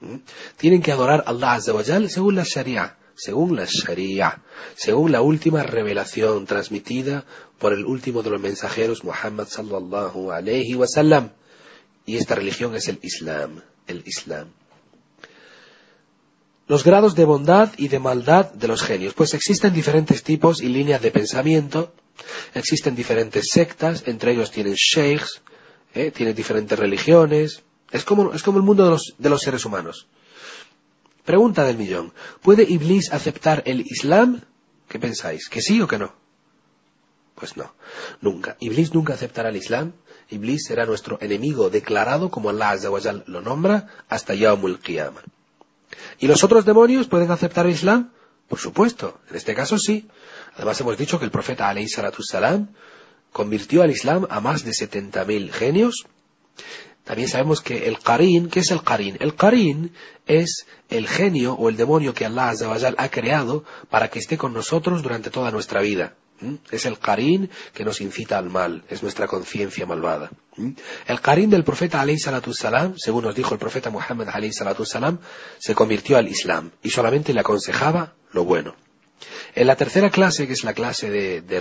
Speaker 1: ¿Mm? Tienen que adorar a Allah Azza wa Jal según la Sharia, según la Sharia, según la última revelación transmitida por el último de los mensajeros, Muhammad sallallahu alayhi wa sallam. Y esta religión es el Islam, el Islam. Los grados de bondad y de maldad de los genios. Pues existen diferentes tipos y líneas de pensamiento, existen diferentes sectas, entre ellos tienen sheikhs, ¿eh? tienen diferentes religiones. Es como, es como el mundo de los, de los seres humanos. Pregunta del millón. ¿Puede Iblis aceptar el Islam? ¿Qué pensáis? ¿Que sí o que no? Pues no, nunca. Iblis nunca aceptará el Islam. Iblis será nuestro enemigo declarado, como Allah Azza wa Jal lo nombra, hasta Yawmul Qiyamah. ¿Y los otros demonios pueden aceptar el Islam? Por supuesto, en este caso sí. Además hemos dicho que el profeta alayhi salam convirtió al Islam a más de 70.000 genios. También sabemos que el Qarin, ¿qué es el Qarin? El Qarin es el genio o el demonio que Allah Azza wa Jal ha creado para que esté con nosotros durante toda nuestra vida. Es el Karim que nos incita al mal, es nuestra conciencia malvada. El Karim del profeta alayhi salatu salam, según nos dijo el profeta Muhammad alayhi salatu salam, se convirtió al Islam y solamente le aconsejaba lo bueno. En la tercera clase, que es la clase de, de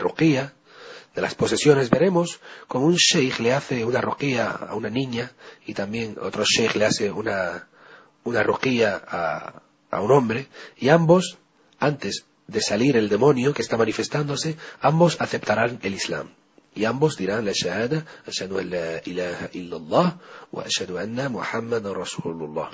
Speaker 1: de las posesiones, veremos como un sheikh le hace una ruqía a una niña y también otro sheikh le hace una, una a un hombre y ambos, antes de salir el demonio que está manifestándose, ambos aceptarán el Islam. Y ambos dirán la shahada, ashadu an la ilaha illallah, wa ashadu anna Muhammad Rasulullah.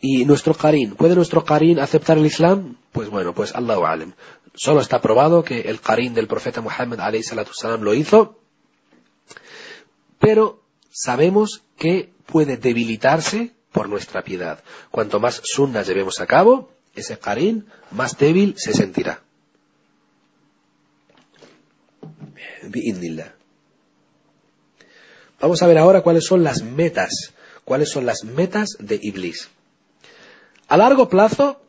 Speaker 1: Y nuestro Qarin, ¿puede nuestro Qarin aceptar el Islam? Pues bueno, pues Allahu alam. Solo está probado que el Qarin del profeta Muhammad salam lo hizo, pero sabemos que puede debilitarse por nuestra piedad. Cuanto más sunnas llevemos a cabo, ese Karim más débil se sentirá. Vamos a ver ahora cuáles son las metas, cuáles son las metas de Iblis. A largo plazo,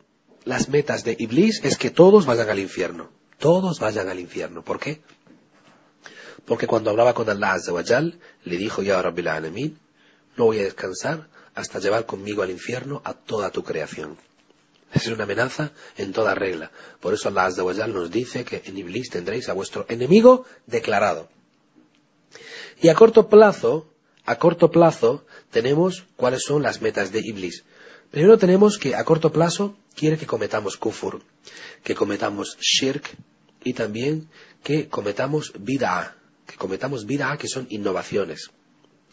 Speaker 1: las metas de Iblis es que todos vayan al infierno. Todos vayan al infierno. ¿Por qué? Porque cuando hablaba con Allah Azza le dijo ya Rabbil Alamin, no voy a descansar hasta llevar conmigo al infierno a toda tu creación. Es una amenaza en toda regla. Por eso Allah Azza wa nos dice que en Iblis tendréis a vuestro enemigo declarado. Y a corto plazo, a corto plazo, tenemos cuáles son las metas de Iblis. Primero tenemos que a corto plazo quiere que cometamos kufur, que cometamos shirk y también que cometamos bid'ah, que cometamos bid'ah que son innovaciones.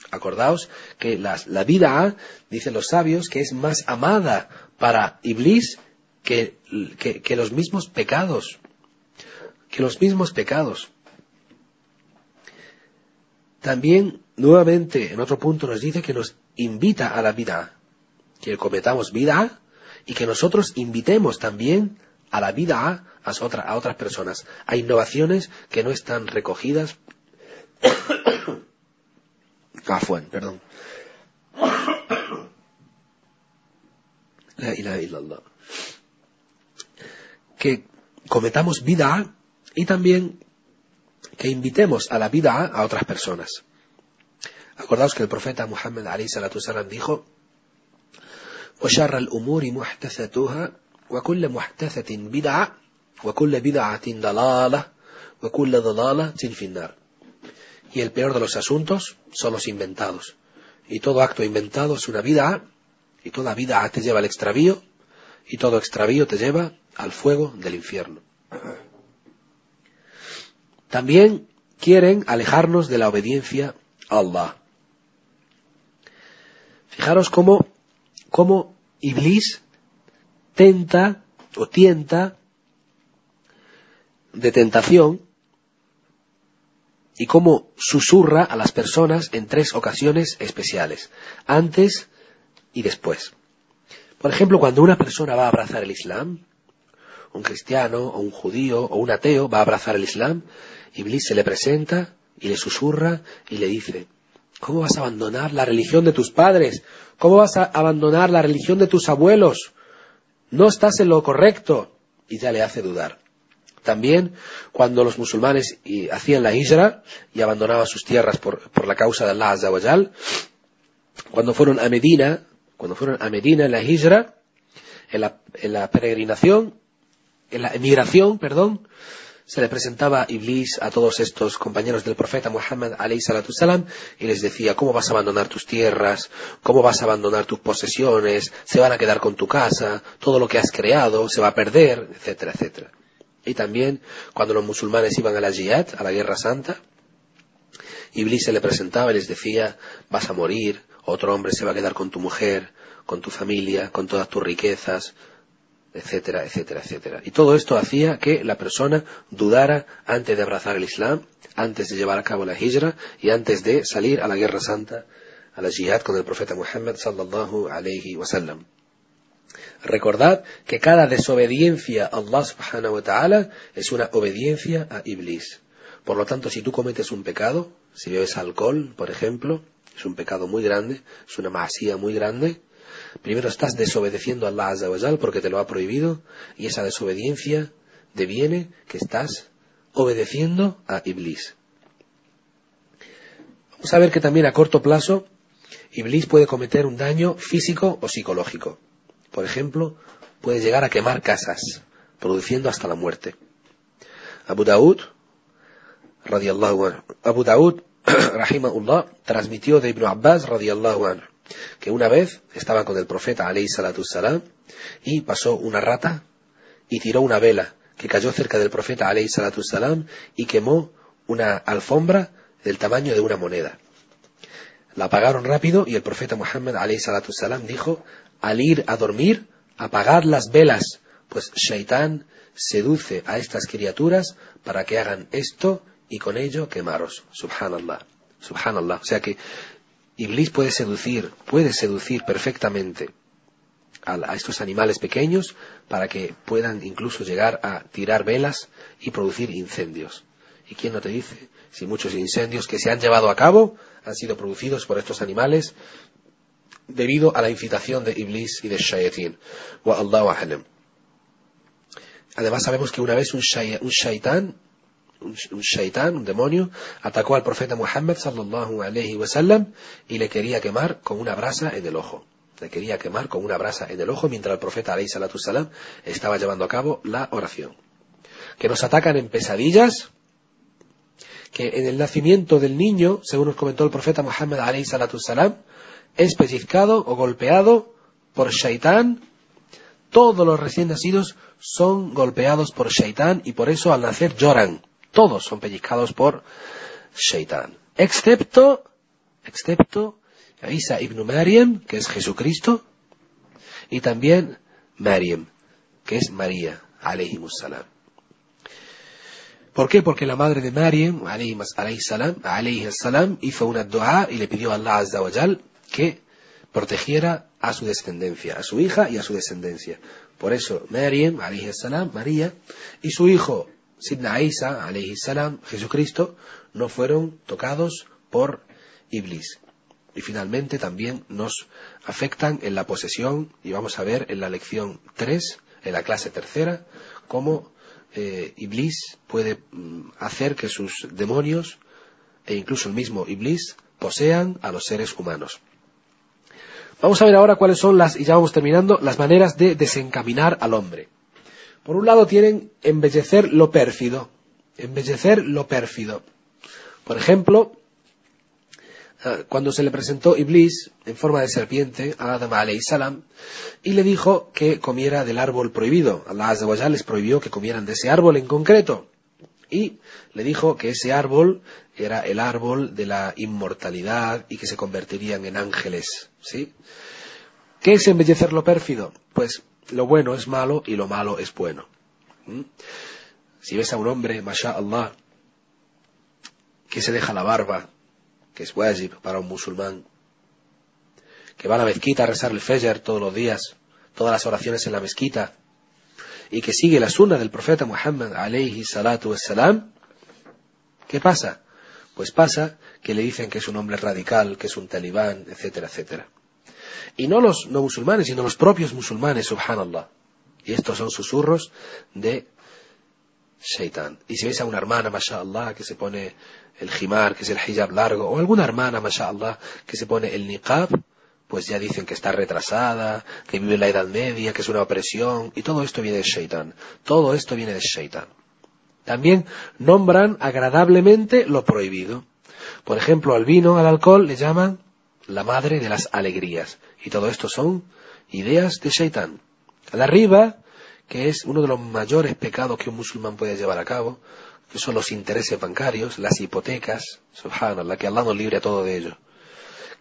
Speaker 1: Acordaos que la bid'ah, dicen los sabios, que es más amada para Iblis que, que, los mismos pecados. Que los mismos pecados. También, nuevamente, en otro punto nos dice que nos invita a la vida, que cometamos vida y que nosotros invitemos también a la vida a, a otras personas, a innovaciones que no están recogidas. perdón. La ilaha illallah. Que cometamos vida y también que invitemos a la vida a otras personas. Acordaos que el profeta Muhammad salam dijo, y el peor de los asuntos son los inventados. Y todo acto inventado es una vida y toda vida te lleva al extravío y todo extravío te lleva al fuego del infierno. También quieren alejarnos de la obediencia a Allah. Fijaros cómo, cómo Iblis tenta o tienta de tentación y cómo susurra a las personas en tres ocasiones especiales. Antes, y después. Por ejemplo, cuando una persona va a abrazar el Islam, un cristiano o un judío o un ateo va a abrazar el Islam, Iblis se le presenta y le susurra y le dice, ¿cómo vas a abandonar la religión de tus padres? ¿Cómo vas a abandonar la religión de tus abuelos? No estás en lo correcto. Y ya le hace dudar. También cuando los musulmanes hacían la hijra y abandonaban sus tierras por, la causa de Allah cuando fueron a Medina cuando fueron a Medina en la Hijra, en la, en la peregrinación, en la emigración, perdón, se le presentaba Iblis a todos estos compañeros del profeta Muhammad salam y les decía cómo vas a abandonar tus tierras, cómo vas a abandonar tus posesiones, se van a quedar con tu casa, todo lo que has creado se va a perder, etcétera, etcétera. Y también cuando los musulmanes iban a la jihad, a la guerra santa, Iblis se le presentaba y les decía vas a morir, otro hombre se va a quedar con tu mujer, con tu familia, con todas tus riquezas, etcétera, etcétera, etcétera. Y todo esto hacía que la persona dudara antes de abrazar el Islam, antes de llevar a cabo la hijra y antes de salir a la guerra santa, a la jihad con el profeta Muhammad sallallahu alayhi wa sallam. Recordad que cada desobediencia a Allah subhanahu wa ta'ala es una obediencia a Iblis. Por lo tanto, si tú cometes un pecado, si bebes alcohol, por ejemplo, es un pecado muy grande, es una masía muy grande, Primero estás desobedeciendo a Allah Azza porque te lo ha prohibido y esa desobediencia deviene que estás obedeciendo a Iblis. Vamos a ver que también a corto plazo Iblis puede cometer un daño físico o psicológico. Por ejemplo, puede llegar a quemar casas, produciendo hasta la muerte. Abu Daud, radiallahu Abu Daud, rahimahullah, transmitió de Ibn Abbas, radiallahu anhu, que una vez estaba con el profeta alayhi salatu salam y pasó una rata y tiró una vela que cayó cerca del profeta alayhi salatu salam y quemó una alfombra del tamaño de una moneda. La apagaron rápido y el profeta Muhammad alayhi salatu salam dijo, al ir a dormir, apagad las velas, pues Shaitán seduce a estas criaturas para que hagan esto y con ello quemaros. Subhanallah. Subhanallah. O sea que Iblis puede seducir, puede seducir perfectamente a, estos animales pequeños para que puedan incluso llegar a tirar velas y producir incendios. ¿Y quién no te dice si muchos incendios que se han llevado a cabo han sido producidos por estos animales debido a la incitación de Iblis y de Shayatin? Wa Además sabemos que una vez un, shaitán, un demonio, atacó al profeta Muhammad sallallahu alayhi wasallam y le quería quemar con una brasa en el ojo. Le quería quemar con una brasa en el ojo mientras el profeta alayhi salatu salam estaba llevando a cabo la oración. Que nos atacan en pesadillas, que en el nacimiento del niño, según nos comentó el profeta Muhammad alayhi salatu salam, es o golpeado por shaitán. Todos los recién nacidos son golpeados por shaitán y por eso al nacer lloran todos son pellizcados por Shaitán. Excepto, excepto Isa ibn Maryam, que es Jesucristo, y también Maryam, que es María, alayhi salam. ¿Por qué? Porque la madre de Maryam, alayhi salam, salam, hizo una dua y le pidió a Allah azza wa que protegiera a su descendencia, a su hija y a su descendencia. Por eso, alayhi salam, María, y su hijo Sidna Isa, alayhi salam, Jesucristo, no fueron tocados por Iblis. Y finalmente también nos afectan en la posesión, y vamos a ver en la lección 3, en la clase tercera, cómo eh, Iblis puede mm, hacer que sus demonios, e incluso el mismo Iblis, posean a los seres humanos. Vamos a ver ahora cuáles son las, y ya vamos terminando, las maneras de desencaminar al hombre. Por un lado tienen embellecer lo pérfido, embellecer lo pérfido. Por ejemplo, eh, cuando se le presentó Iblis en forma de serpiente a Adam salam y le dijo que comiera del árbol prohibido. Allah azza les prohibió que comieran de ese árbol en concreto. Y le dijo que ese árbol era el árbol de la inmortalidad y que se convertirían en ángeles. ¿Sí? ¿Qué es embellecer lo pérfido? Pues lo bueno es malo y lo malo es bueno. ¿Mm? Si ves a un hombre, Allah, que se deja la barba, que es wajib para un musulmán, que va a la mezquita a rezar el Fajr todos los días, todas las oraciones en la mezquita, y que sigue la sunna del profeta Muhammad alayhi salatu wassalam, ¿qué pasa? Pues pasa que le dicen que es un hombre radical, que es un talibán, etcétera, etcétera. Y no los no musulmanes, sino los propios musulmanes, subhanallah. Y estos son susurros de Shaitan. Y si ves a una hermana, mashallah, que se pone el jimar, que es el hijab largo, o alguna hermana, mashallah, que se pone el niqab, pues ya dicen que está retrasada, que vive en la Edad Media, que es una opresión, y todo esto viene de Shaitan. Todo esto viene de Shaitan. También nombran agradablemente lo prohibido. Por ejemplo, al vino, al alcohol, le llaman la madre de las alegrías. Y todo esto son ideas de Shaitan. A la riba, que es uno de los mayores pecados que un musulmán puede llevar a cabo, que son los intereses bancarios, las hipotecas, subhanallah, que Allah nos libre a todo de ello.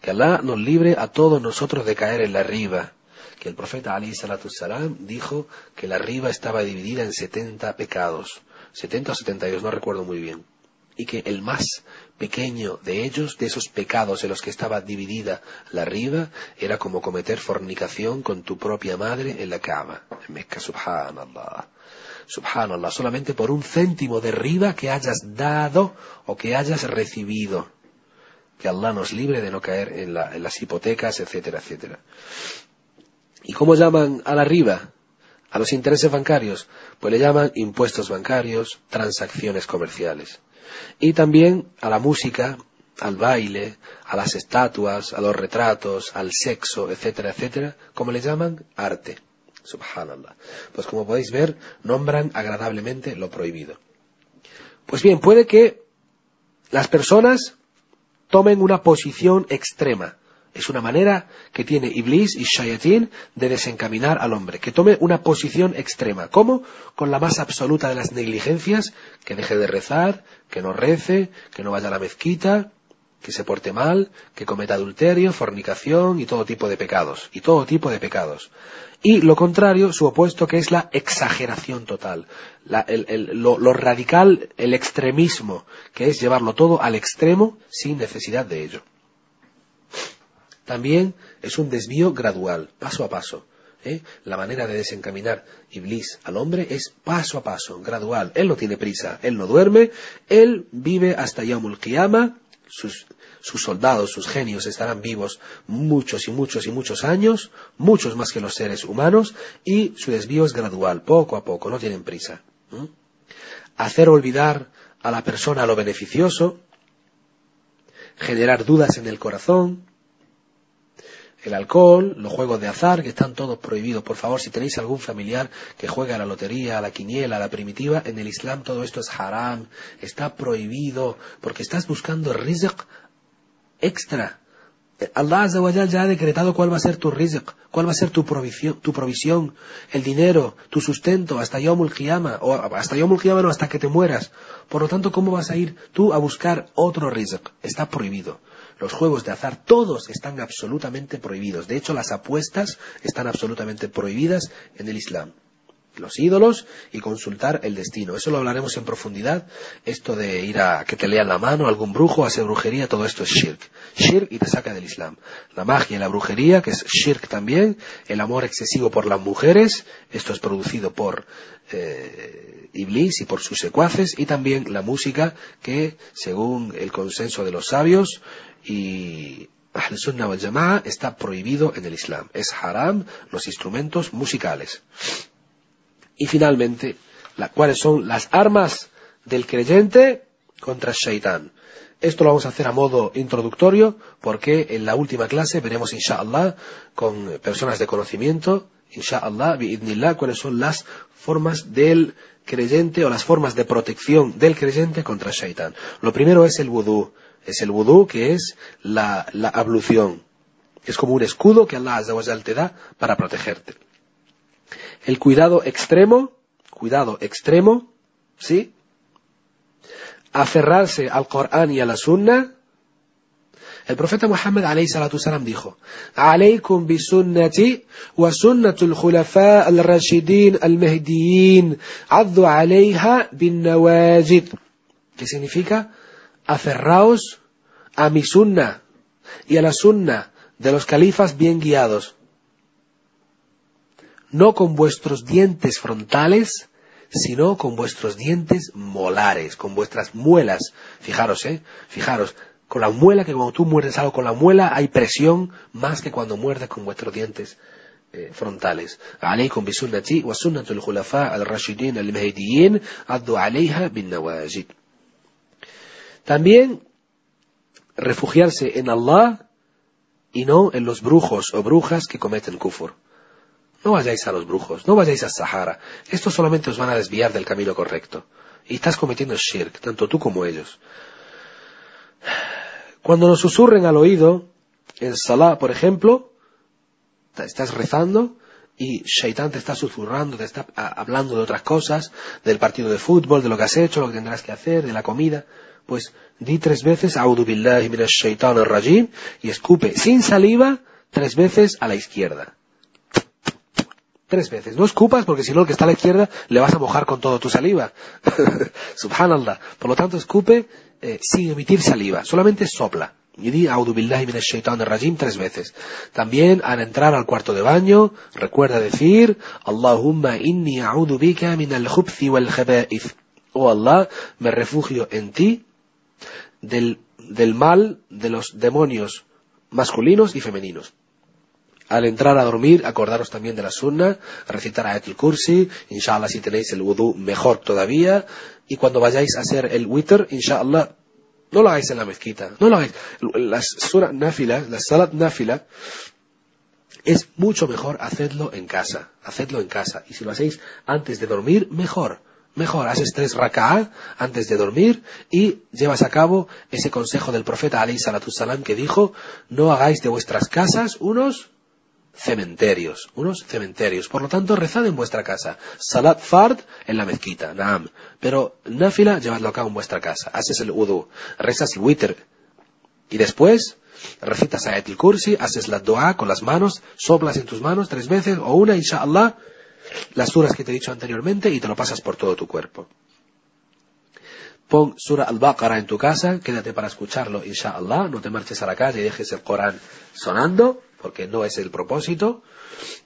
Speaker 1: Que Allah nos libre a todos nosotros de caer en la riba. Que el profeta Ali Salatu Salam dijo que la riba estaba dividida en 70 pecados. 70 o 72, no recuerdo muy bien. Y que el más pequeño de ellos, de esos pecados en los que estaba dividida la riba, era como cometer fornicación con tu propia madre en la cama. En Mecca, subhanallah. Subhanallah, solamente por un céntimo de riba que hayas dado o que hayas recibido que Allah nos libre de no caer en, las hipotecas, etcétera, etcétera. ¿Y cómo llaman a la riba? A los intereses bancarios, pues le llaman impuestos bancarios, transacciones comerciales. Y también a la música, al baile, a las estatuas, a los retratos, al sexo, etcétera, etcétera, como le llaman arte. Subhanallah. Pues como podéis ver, nombran agradablemente lo prohibido. Pues bien, puede que las personas tomen una posición extrema. Es una manera que tiene Iblis y Shayatin de desencaminar al hombre, que tome una posición extrema. ¿Cómo? Con la más absoluta de las negligencias, que deje de rezar, que no rece, que no vaya a la mezquita, que se porte mal, que cometa adulterio, fornicación y todo tipo de pecados, y todo tipo de pecados. Y lo contrario, su opuesto, que es la exageración total, lo, radical, el extremismo, que es llevarlo todo al extremo sin necesidad de ello. También es un desvío gradual, paso a paso. ¿eh? La manera de desencaminar Iblis al hombre es paso a paso, gradual. Él no tiene prisa, él no duerme, él vive hasta Yamul Qiyamah, sus sus soldados, sus genios estarán vivos muchos y muchos y muchos años, muchos más que los seres humanos, y su desvío es gradual, poco a poco, no tienen prisa. Hacer olvidar a la persona lo beneficioso, generar dudas en el corazón, el alcohol, los juegos de azar, que están todos prohibidos. Por favor, si tenéis algún familiar que juegue a la lotería, a la quiniela, a la primitiva, en el Islam todo esto es haram, está prohibido, porque estás buscando rizq extra. Allah Azza ya ha decretado cuál va a ser tu rizq, cuál va a ser tu provisión, tu provisión, el dinero, tu sustento, hasta Yomul Qiyama, o hasta Yomul Qiyama no, hasta que te mueras. Por lo tanto, ¿cómo vas a ir tú a buscar otro rizq? Está prohibido. Los juegos de azar, todos están absolutamente prohibidos. De hecho, las apuestas están absolutamente prohibidas en el Islam los ídolos y consultar el destino. Eso lo hablaremos en profundidad. Esto de ir a que te lean la mano, algún brujo, hacer brujería, todo esto es shirk. Shirk y te saca del Islam. La magia y la brujería, que es shirk también. El amor excesivo por las mujeres, esto es producido por eh, Iblis y por sus secuaces. Y también la música, que según el consenso de los sabios y Ahl-Sunnah wal Jama'a está prohibido en el Islam. Es haram los instrumentos musicales. Y finalmente, cuáles son las armas del creyente contra shaitán. Esto lo vamos a hacer a modo introductorio porque en la última clase veremos, inshallah, con personas de conocimiento, inshallah, bi'idnillah, cuáles son las formas del creyente o las formas de protección del creyente contra shaitán. Lo primero es el vudú. Es el vudú que es la, la ablución. Es como un escudo que Allah te da para protegerte el cuidado extremo, cuidado extremo, ¿sí? Aferrarse al Corán y a la Sunna. El profeta Muhammad alayhi salatu salam dijo, Alaykum bi sunnati wa sunnatul khulafa al-rashidin al-mahdiyin addu alayha bin nawajid. ¿Qué significa? Aferraos a mi sunna y a la sunna de los califas bien guiados no con vuestros dientes frontales, sino con vuestros dientes molares, con vuestras muelas. Fijaros, ¿eh? Fijaros, con la muela, que cuando tú muerdes algo con la muela hay presión más que cuando muerdes con vuestros dientes eh, frontales. عليكم بسنتي وسنة الخلفاء الراشدين المهديين عضوا عليها بالنواجد. También refugiarse en Allah y no en los brujos o brujas que cometen kufur. No vayáis a los brujos, no vayáis a Sahara. Estos solamente os van a desviar del camino correcto. Y estás cometiendo shirk, tanto tú como ellos. Cuando nos susurren al oído, en Salah, por ejemplo, estás rezando y Shaitan te está susurrando, te está hablando de otras cosas, del partido de fútbol, de lo que has hecho, lo que tendrás que hacer, de la comida. Pues di tres veces, Audu billahi minash shaitan rajim y escupe sin saliva tres veces a la izquierda. Tres veces. No escupas porque si no el que está a la izquierda le vas a mojar con todo tu saliva. Subhanallah. Por lo tanto, escupe eh, sin emitir saliva. Solamente sopla. Y di billahi minash rajim tres veces. También al entrar al cuarto de baño, recuerda decir Allahumma inni a'udu bika min al wal khaba'ith. Oh Allah, me refugio en ti del, del mal de los demonios masculinos y femeninos. Al entrar a dormir, acordaros también de la sunna, recitar Ayatul Kursi, inshallah si tenéis el wudu mejor todavía, y cuando vayáis a hacer el witr, inshallah, no lo hagáis en la mezquita, no lo hagáis. Las surah nafila, la salat nafila, es mucho mejor hacerlo en casa, hacedlo en casa. Y si lo hacéis antes de dormir, mejor. Mejor, haces tres raka'ah antes de dormir y llevas a cabo ese consejo del profeta alayhi salatu salam que dijo, no hagáis de vuestras casas unos cementerios, unos cementerios. Por lo tanto, rezad en vuestra casa. Salat fard en la mezquita, naam. Pero nafila, llevadlo a cabo en vuestra casa. Haces el udu, rezas el witr. Y después, recitas ayat el kursi, haces la dua con las manos, soplas en tus manos tres veces o una, inshallah, las suras que te he dicho anteriormente y te lo pasas por todo tu cuerpo. Pon Sura al-Baqarah en tu casa, quédate para escucharlo, inshallah, no te marches a la calle y dejes el Corán sonando, porque no es el propósito.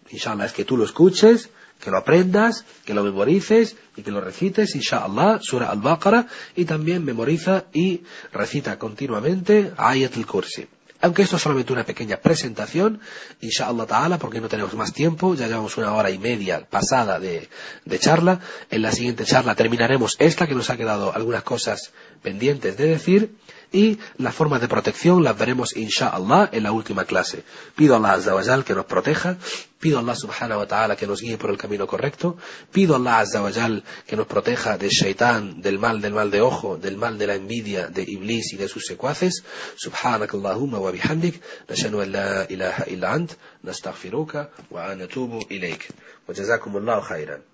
Speaker 1: Inshallah es que tú lo escuches, que lo aprendas, que lo memorices y que lo recites, inshallah, Sura al-Baqarah, y también memoriza y recita continuamente Ayat al-Kursi. Aunque esto es solamente una pequeña presentación, inshallah ta'ala, porque no tenemos más tiempo, ya llevamos una hora y media pasada de, charla. En la siguiente charla terminaremos esta, que nos ha quedado algunas cosas pendientes de decir, y las formas de protección las veremos inshallah en la última clase. Pido a Allah Azza que nos proteja, pido a Allah subhanahu wa ta'ala que nos guíe por el camino correcto, pido a Allah Azza que nos proteja del shaitán, del mal, del mal de ojo, del mal de la envidia, de Iblis y de sus secuaces. Nashanu an la ilaha illa ant, nastaghfiruka wa anatubu ilayk. Wa jazakumullahu khairan.